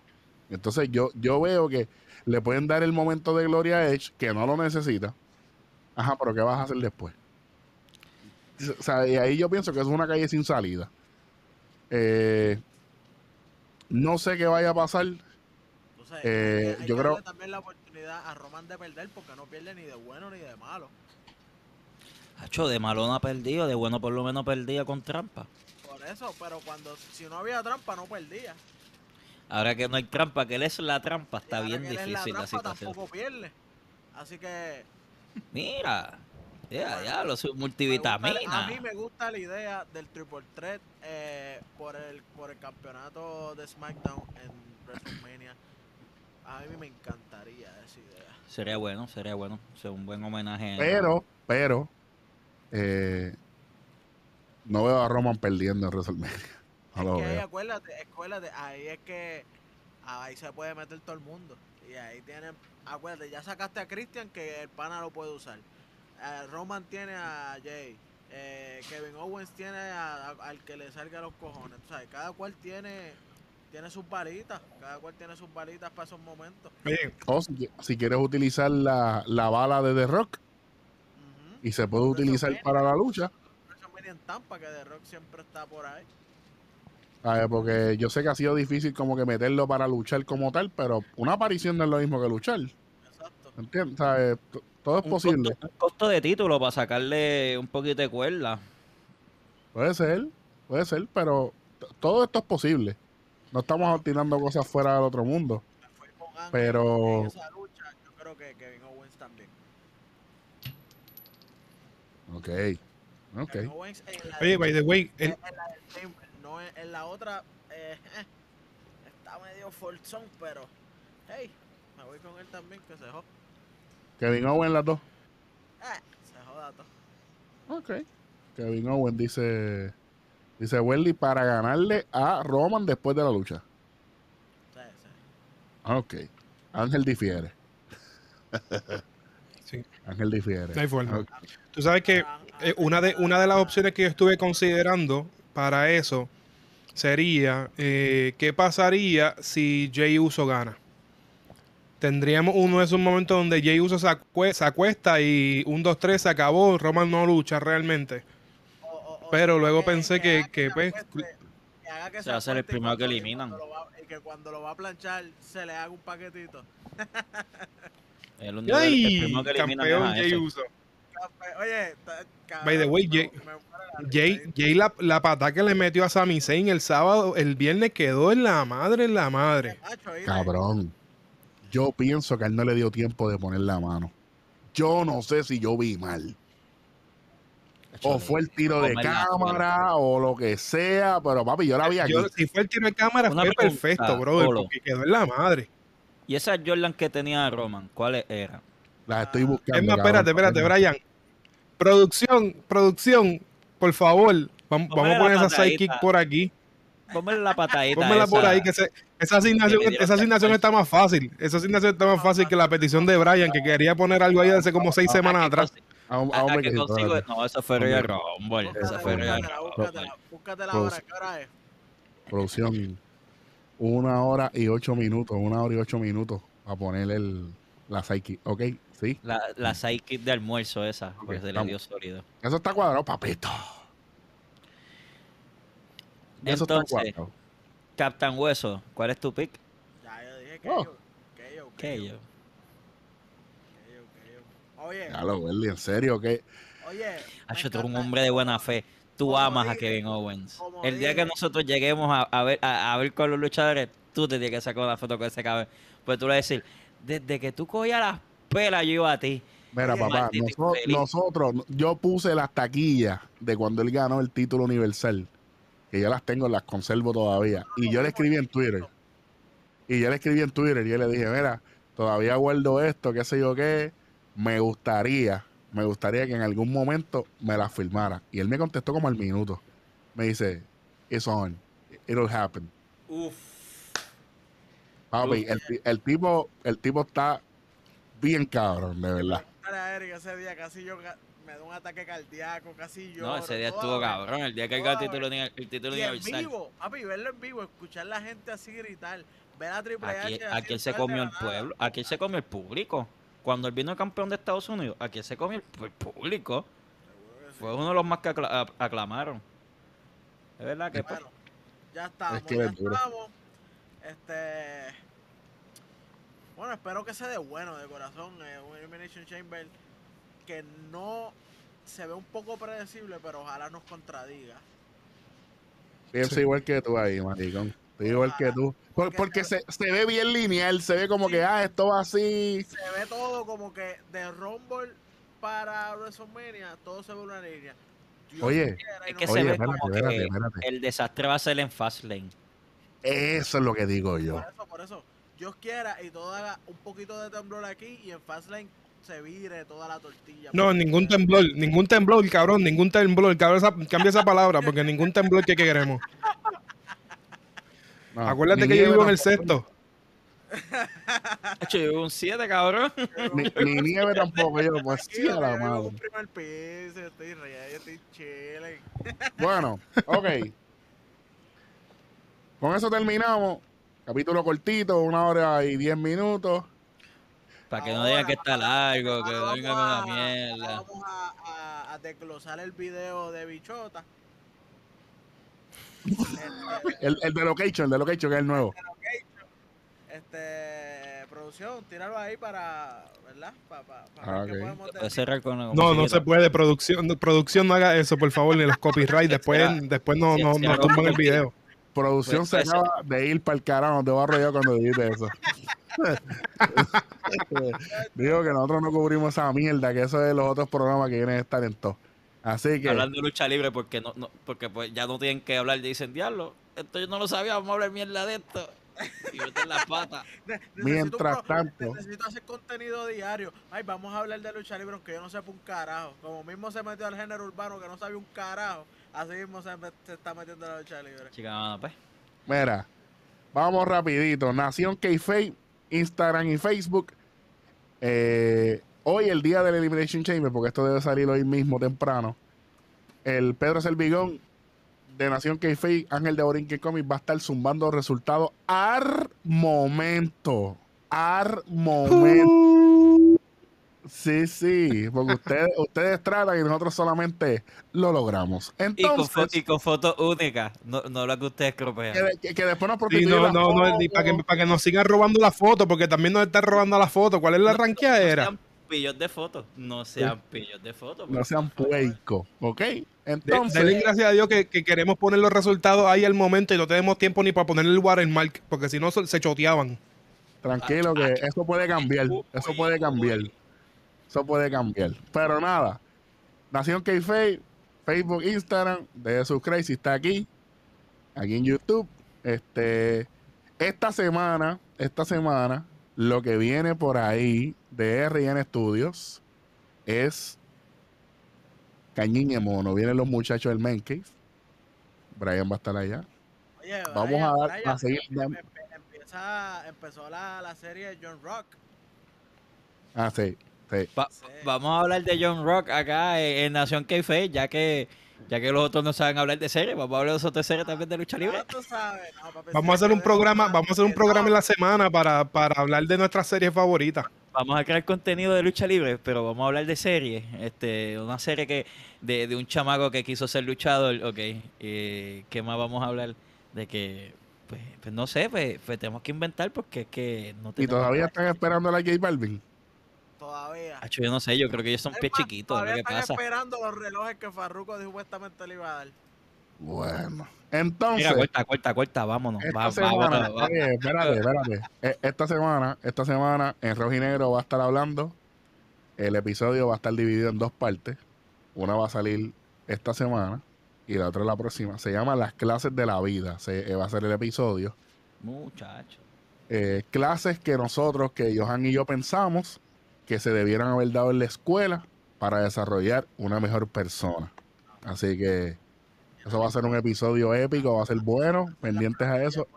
Entonces yo, yo veo que le pueden dar el momento de gloria a Edge, que no lo necesita. Ajá, pero ¿qué vas a hacer después? O sea, y ahí yo pienso que es una calle sin salida. Eh, no sé qué vaya a pasar. ¿Tú sea, Eh, hay yo que creo- darle también la oportunidad a Roman de perder porque no pierde ni de bueno ni de malo. Hacho, de malo no ha perdido, de bueno por lo menos perdía con trampa. Por eso, pero cuando si no había trampa no perdía. Ahora que no hay trampa, que él es la trampa, está ahora bien que él es difícil la, la trampa situación. tampoco pierde. Así que Mira, ya, ya, lo gusta- multivitamina. a mí me gusta la idea del triple threat eh, por el por el campeonato de SmackDown en WrestleMania. A mí me encantaría esa idea. Sería bueno, sería bueno. Sería un buen homenaje. Pero, pero, eh, no veo a Roman perdiendo en WrestleMania. Es que ahí, acuérdate, acuérdate, ahí es que ahí se puede meter todo el mundo. Y ahí tienen, acuérdate, ya sacaste a Christian que el pana lo puede usar. Eh, Roman tiene a Jay. eh, Kevin Owens tiene a- a- al que le salga los cojones. O sea, cada cual tiene tiene sus balitas. Cada cual tiene sus balitas para esos momentos. O si, si quieres utilizar la, la bala de The Rock y se puede utilizar para la lucha, Tampa, que The Rock siempre está por ahí. ¿Sabes? porque yo sé que ha sido difícil como que meterlo para luchar como tal, pero una aparición no es lo mismo que luchar. Exacto. ¿Entiendes? Todo es un posible. costo, un costo de título para sacarle un poquito de cuerda. Puede ser, puede ser, pero todo esto es posible. No estamos tirando cosas fuera del otro mundo. Pero- En esa lucha, yo creo que Kevin Owens también. Ok. Ok. Kevin Owens en la oye, by the way, el- en la del Chamber, no en, en la otra eh, eh, está medio forzón, pero hey, me voy con él también que se joda. Kevin Owen las dos. Eh, se joda todo. Ok. Kevin Owen dice. Dice Welly para ganarle a Roman después de la lucha. Sí, sí. Ok. Ángel difiere. Sí. Ángel difiere. no hay forma. Ok. Tú sabes que eh, una, de, una de las opciones que yo estuve considerando para eso sería eh, qué pasaría si Jay Uso gana. Tendríamos uno de esos momentos donde Jay Uso se, acue- se acuesta y un 2-3 se acabó, Roman no lucha realmente. o- o- o pero luego pensé que- que, se pues, acueste, que haga que se va a ser el primero que eliminan. va- Y que cuando lo va a planchar se le haga un paquetito. El, único- el ¡Ay! primero que eliminan es Campeón Jay. Uso. Oye, cabrón, By the way, Jay- la Jay, la, la patada que le metió a Sami Zayn el sábado, el viernes quedó en la madre, en la madre. Cabrón. Yo pienso que a él no le dio tiempo de poner la mano. Yo no sé si yo vi mal. O fue el tiro de cámara o lo que sea, pero papi, yo la vi aquí. Yo, si fue el tiro de cámara, Una fue pregunta, perfecto, brother, Polo. porque quedó en la madre. Y esa Jordan que tenía Roman, ¿cuáles eran? Las estoy buscando. Es más, espérate, espérate, Brian. Producción, producción, por favor, vam- vamos, Póngale a poner esa sidekick por aquí. Póngale la patadita. Pónmela por ahí, que se- esa asignación, esa asignación está más fácil. Esa asignación está más fácil que la petición de Brian, que quería poner algo ahí hace como seis No, semanas atrás. A un- a a que consigo-. No, eso fue Royal Rumble. Esa Eso fue Royal búscatela, Rumble. búscatela, búscatela Pues- ahora, ¿qué hora es? Producción. Una hora y ocho minutos. Una hora y ocho minutos. A poner el, la psyche. Ok, sí. La, la sidekick de almuerzo esa, porque se le vamos. dio sólido. Eso está cuadrado, papito. Eso está Entonces, cuadrado. Captain Hueso, ¿cuál es tu pick? Ya, yo dije que Oh. yo, que yo, ¿Qué que yo, yo? que yo, que yo. Oye, Ya lo Welly, en serio, que oye. Yo tú eres un hombre de buena fe. Tú Como amas a dije, Kevin Owens. El día que dije. nosotros lleguemos a, a ver a, a ver con los luchadores, tú te tienes que sacar una foto con ese cabrón. Pues tú le vas a decir, desde que tú cogías las pelas, yo a ti. Mira, papá, nosotros, yo puse las taquillas de cuando él ganó el título universal, que yo las tengo, las conservo todavía. Y yo le escribí en Twitter. Y yo le escribí en Twitter y yo le dije, mira, todavía guardo esto, qué sé yo qué, me gustaría, me gustaría que en algún momento me las firmara. Y él me contestó como al minuto. Me dice, it's on, it'll happen. Uf. Papi, el tipo, el tipo está bien cabrón, de verdad. Pregúntale a Eric ese día, casi yo me da un ataque cardíaco, casi yo. No, ese día estuvo cabrón. El día que el título, ni- el título Y en vivo, papi, verlo en vivo, escuchar la gente así gritar, ver a Triple Aquí, H. aquí se comió el pueblo, aquí se comió el público. Cuando él vino campeón de Estados Unidos, aquí se comió el, el público. Fue uno de los más que aclamaron. Es verdad que Bueno, ya estamos, que ya estamos. Este. Bueno, espero que se dé bueno de corazón. eh, un Elimination Chamber que no se ve un poco predecible, pero ojalá nos contradiga. Pienso Sí. igual que tú ahí, maricón. Igual que tú. Por- Porque- porque se, se ve bien lineal, se ve como que, ah, esto va así. Se ve todo como que de Rumble para WrestleMania, todo se ve una línea. Dios Oye, quiera es no que se se Oye, ve espérate, como espérate, que espérate. el desastre va a ser en Fastlane. Eso es lo que digo yo. Por eso, por eso. Dios quiera y todo haga un poquito de temblor aquí y en Fastlane se vire toda la tortilla. No, ningún temblor, ningún temblor, cabrón, ningún temblor. Cambia esa, cambia esa palabra, porque ningún temblor que queremos. No, Acuérdate que yo vivo en el sexto. Yo vivo un 7, cabrón. Ni, ni nieve tampoco yo, pues sí a la madre. un primer piso, yo estoy estoy chilling. Bueno, ok. Con eso terminamos. Capítulo cortito, una hora y diez minutos. Para que no digan que está largo, que vamos con a- la mierda. Vamos a, a- a desglosar el video de Bichota. El, el de Location, el de Location, que es el nuevo. este, producción, tíralo ahí para, ¿verdad? Para, para, Ah, ver qué ok. podemos Puede decir. cerrar con No, no se puede. Producción, no- producción no haga eso, por favor, ni los copyright. Después, después no, no, nos tumban el video. Producción Pues, se acaba de ir para el carajo, te voy a arrollar cuando dijiste eso. Digo que nosotros no cubrimos esa mierda, que eso de los otros programas que vienen a estar en todo. Así que, Hablando de lucha libre porque no, no porque pues ya no tienen que hablar de dicen diablo. Esto yo no lo sabía, vamos a hablar mierda de esto. Y meter las patas. Ne- necesito un mientras tanto, Necesito hacer contenido diario. Ay, vamos a hablar de lucha libre aunque yo no sepa un carajo. Como mismo se metió al género urbano que no sabía un carajo, así mismo se, está metiendo en la lucha libre. Chica, pues. mira, vamos rapidito. Nación k Instagram y Facebook. Eh, hoy, el día del Elimination Chamber, porque esto debe salir hoy mismo temprano. El Pedro Servigón de Nación k Ángel de Borinquen Comics, va a estar zumbando resultados al momento. Al momento. Sí, sí, porque ustedes, ustedes tratan y nosotros solamente lo logramos. Y con, Entonces, fo- y con fotos únicas, no, no la que ustedes cropean. que, que- que después nos Sí, no, no, no, y para que, para que nos sigan robando la foto, porque también nos están robando la foto. ¿Cuál es la No ranqueadera? sean pillos de fotos. No sean pillos de fotos. no sean puercos, ¿ok? De- Entonces, denle gracias a Dios que, que queremos poner los resultados ahí al momento y no tenemos tiempo ni para poner el watermark, porque si no se se choteaban. tranquilo que eso puede cambiar, eso puede cambiar, eso puede cambiar. Pero nada, Nación k Facebook, Instagram, de suscribir si está aquí, aquí en YouTube. Este, esta semana, esta semana, lo que viene por ahí de RN Studios es Cañín y Mono. Vienen los muchachos del Man Cave. Brian va a estar allá. Oye, Vamos Brian, a dar- Brian, a seguir em- dando- em- empieza, empezó la, la serie de John Rock. Ah, sí, sí. Va- Sí. Vamos a hablar de John Rock acá en, en Nación k ya que ya que los otros no saben hablar de series, vamos a hablar de las otras series también de lucha libre. Tú sabes. No, papi, Vamos a hacer un programa, vamos a hacer un programa en la semana para, para hablar de nuestras series favoritas. Vamos a crear contenido de lucha libre, pero vamos a hablar de series. Este, una serie que de, de un chamaco que quiso ser luchador, ok. Eh, ¿Qué más vamos a hablar? De que, pues, pues no sé, pues, pues tenemos que inventar porque es que no Y tenemos todavía nada. están esperando a la J Balvin. Todavía. Acho, yo no sé, yo creo que ellos son Es pies chiquitos, es lo Todavía que están pasa. esperando los relojes que Farruko supuestamente le iba a dar. Bueno, entonces, Mira, corta, corta, corta, vámonos. esta Va, semana, va, va. oye, espérate, espérate. Eh, Esta semana, esta semana en Rojo y Negro va a estar hablando. El episodio va a estar dividido en dos partes. Una va a salir esta semana y la otra la próxima. Se llama Las clases de la vida. Se, eh, va a ser el episodio. Muchacho. Eh, clases que nosotros, que Johan y yo pensamos que se debieran haber dado en la escuela para desarrollar una mejor persona. Así que eso va a ser un episodio épico, va a ser bueno, pendientes a eso.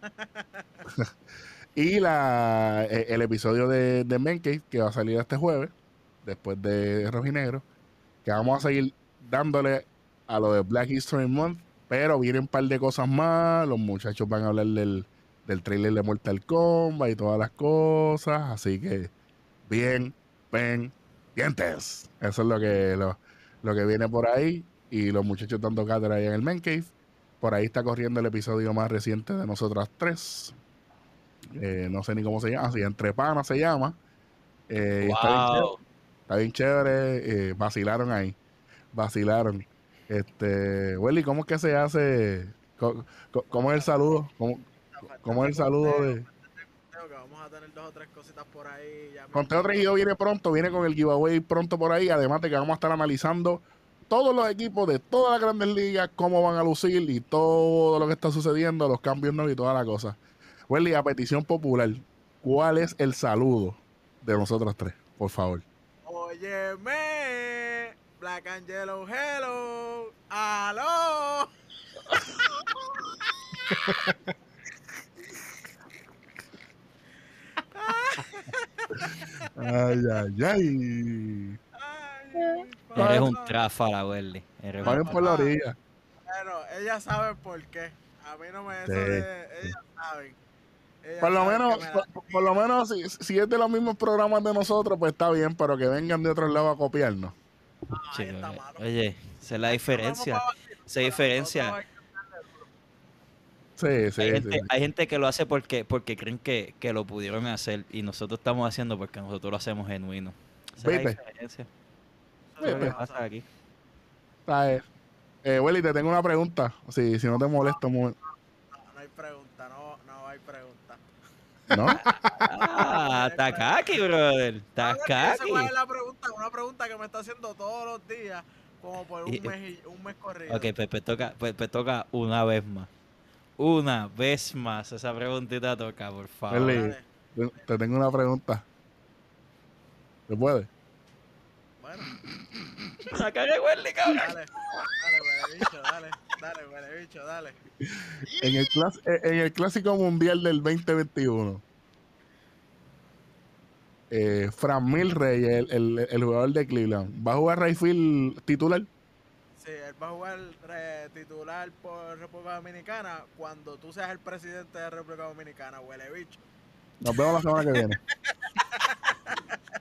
y la, eh, el episodio de, de que va a salir este jueves, después de Rojinegro, que vamos a seguir dándole a lo de Black History Month, pero vienen un par de cosas más, los muchachos van a hablar del, del trailer de Mortal Kombat y todas las cosas, así que bien pendientes. Eso es lo que, lo, lo que viene por ahí y los muchachos dando cátedra ahí en el Man Cave. Por ahí está corriendo el episodio más reciente de nosotras tres. Eh, no sé ni cómo se llama, así, Entre Panas se llama. Eh, está bien chévere. Está bien chévere, eh, vacilaron ahí, vacilaron. Este, Welly, ¿cómo es que se hace? ¿Cómo, cómo es el saludo? ¿Cómo, cómo es el saludo de...? Creo que vamos a tener dos o tres cositas por ahí. Ya Conteo 3 viene pronto, viene con el giveaway pronto por ahí, además de que vamos a estar analizando todos los equipos de todas las grandes ligas, cómo van a lucir y todo lo que está sucediendo, los cambios nuevos y toda la cosa. Welly, a petición popular, ¿cuál es el saludo de nosotros tres? Por favor. Óyeme, Black and Yellow, hello, aló. Ay, ay, ay. Ay, Eres un tráfala, Welly. Vayan por la orilla. Bueno, ellas saben por qué. A mí no me eso Sí, de, ellas saben. Ellas Por lo menos, la- por, por lo menos si, si es de los mismos programas de nosotros, pues está bien, pero que vengan de otro lado a copiarnos. Chico, mano. Oye, esa es la diferencia. Esa diferencia. Nosotros Sí, sí, Hay sí. gente, hay gente que lo hace porque, porque creen que, que lo pudieron hacer y nosotros estamos haciendo porque nosotros lo hacemos genuino. Esa es la ¿Viste? diferencia. hay- Eso es lo que ¿Viste? pasa aquí. ¿Sabes? Eh, Welly, te tengo una pregunta. Si, si no te molesta, momento. No, no hay pregunta, no, no hay pregunta. ¿no? Ah, está kaki, brother. Está A ver, yo sé kaki. cuál es la pregunta? Una pregunta que me está haciendo todos los días, como por un Y- mes, y- un mes corrido. Ok, pues, pues toca, pues, pues toca una vez más. Una vez más. Esa preguntita toca, por favor. Welly, Dale. te tengo una pregunta. ¿Se puede? Bueno, La cagué, Welly, cabrón. dale, dale, huele bicho, dale, dale, huele bicho, dale. En el, clas- eh, en el Clásico Mundial del 2021, eh, Fran Milrey, el, el, el jugador de Cleveland, ¿va a jugar Rayfield titular? Sí, él va a jugar eh, titular por República Dominicana cuando tú seas el presidente de República Dominicana, huele bicho. Nos vemos la semana que viene.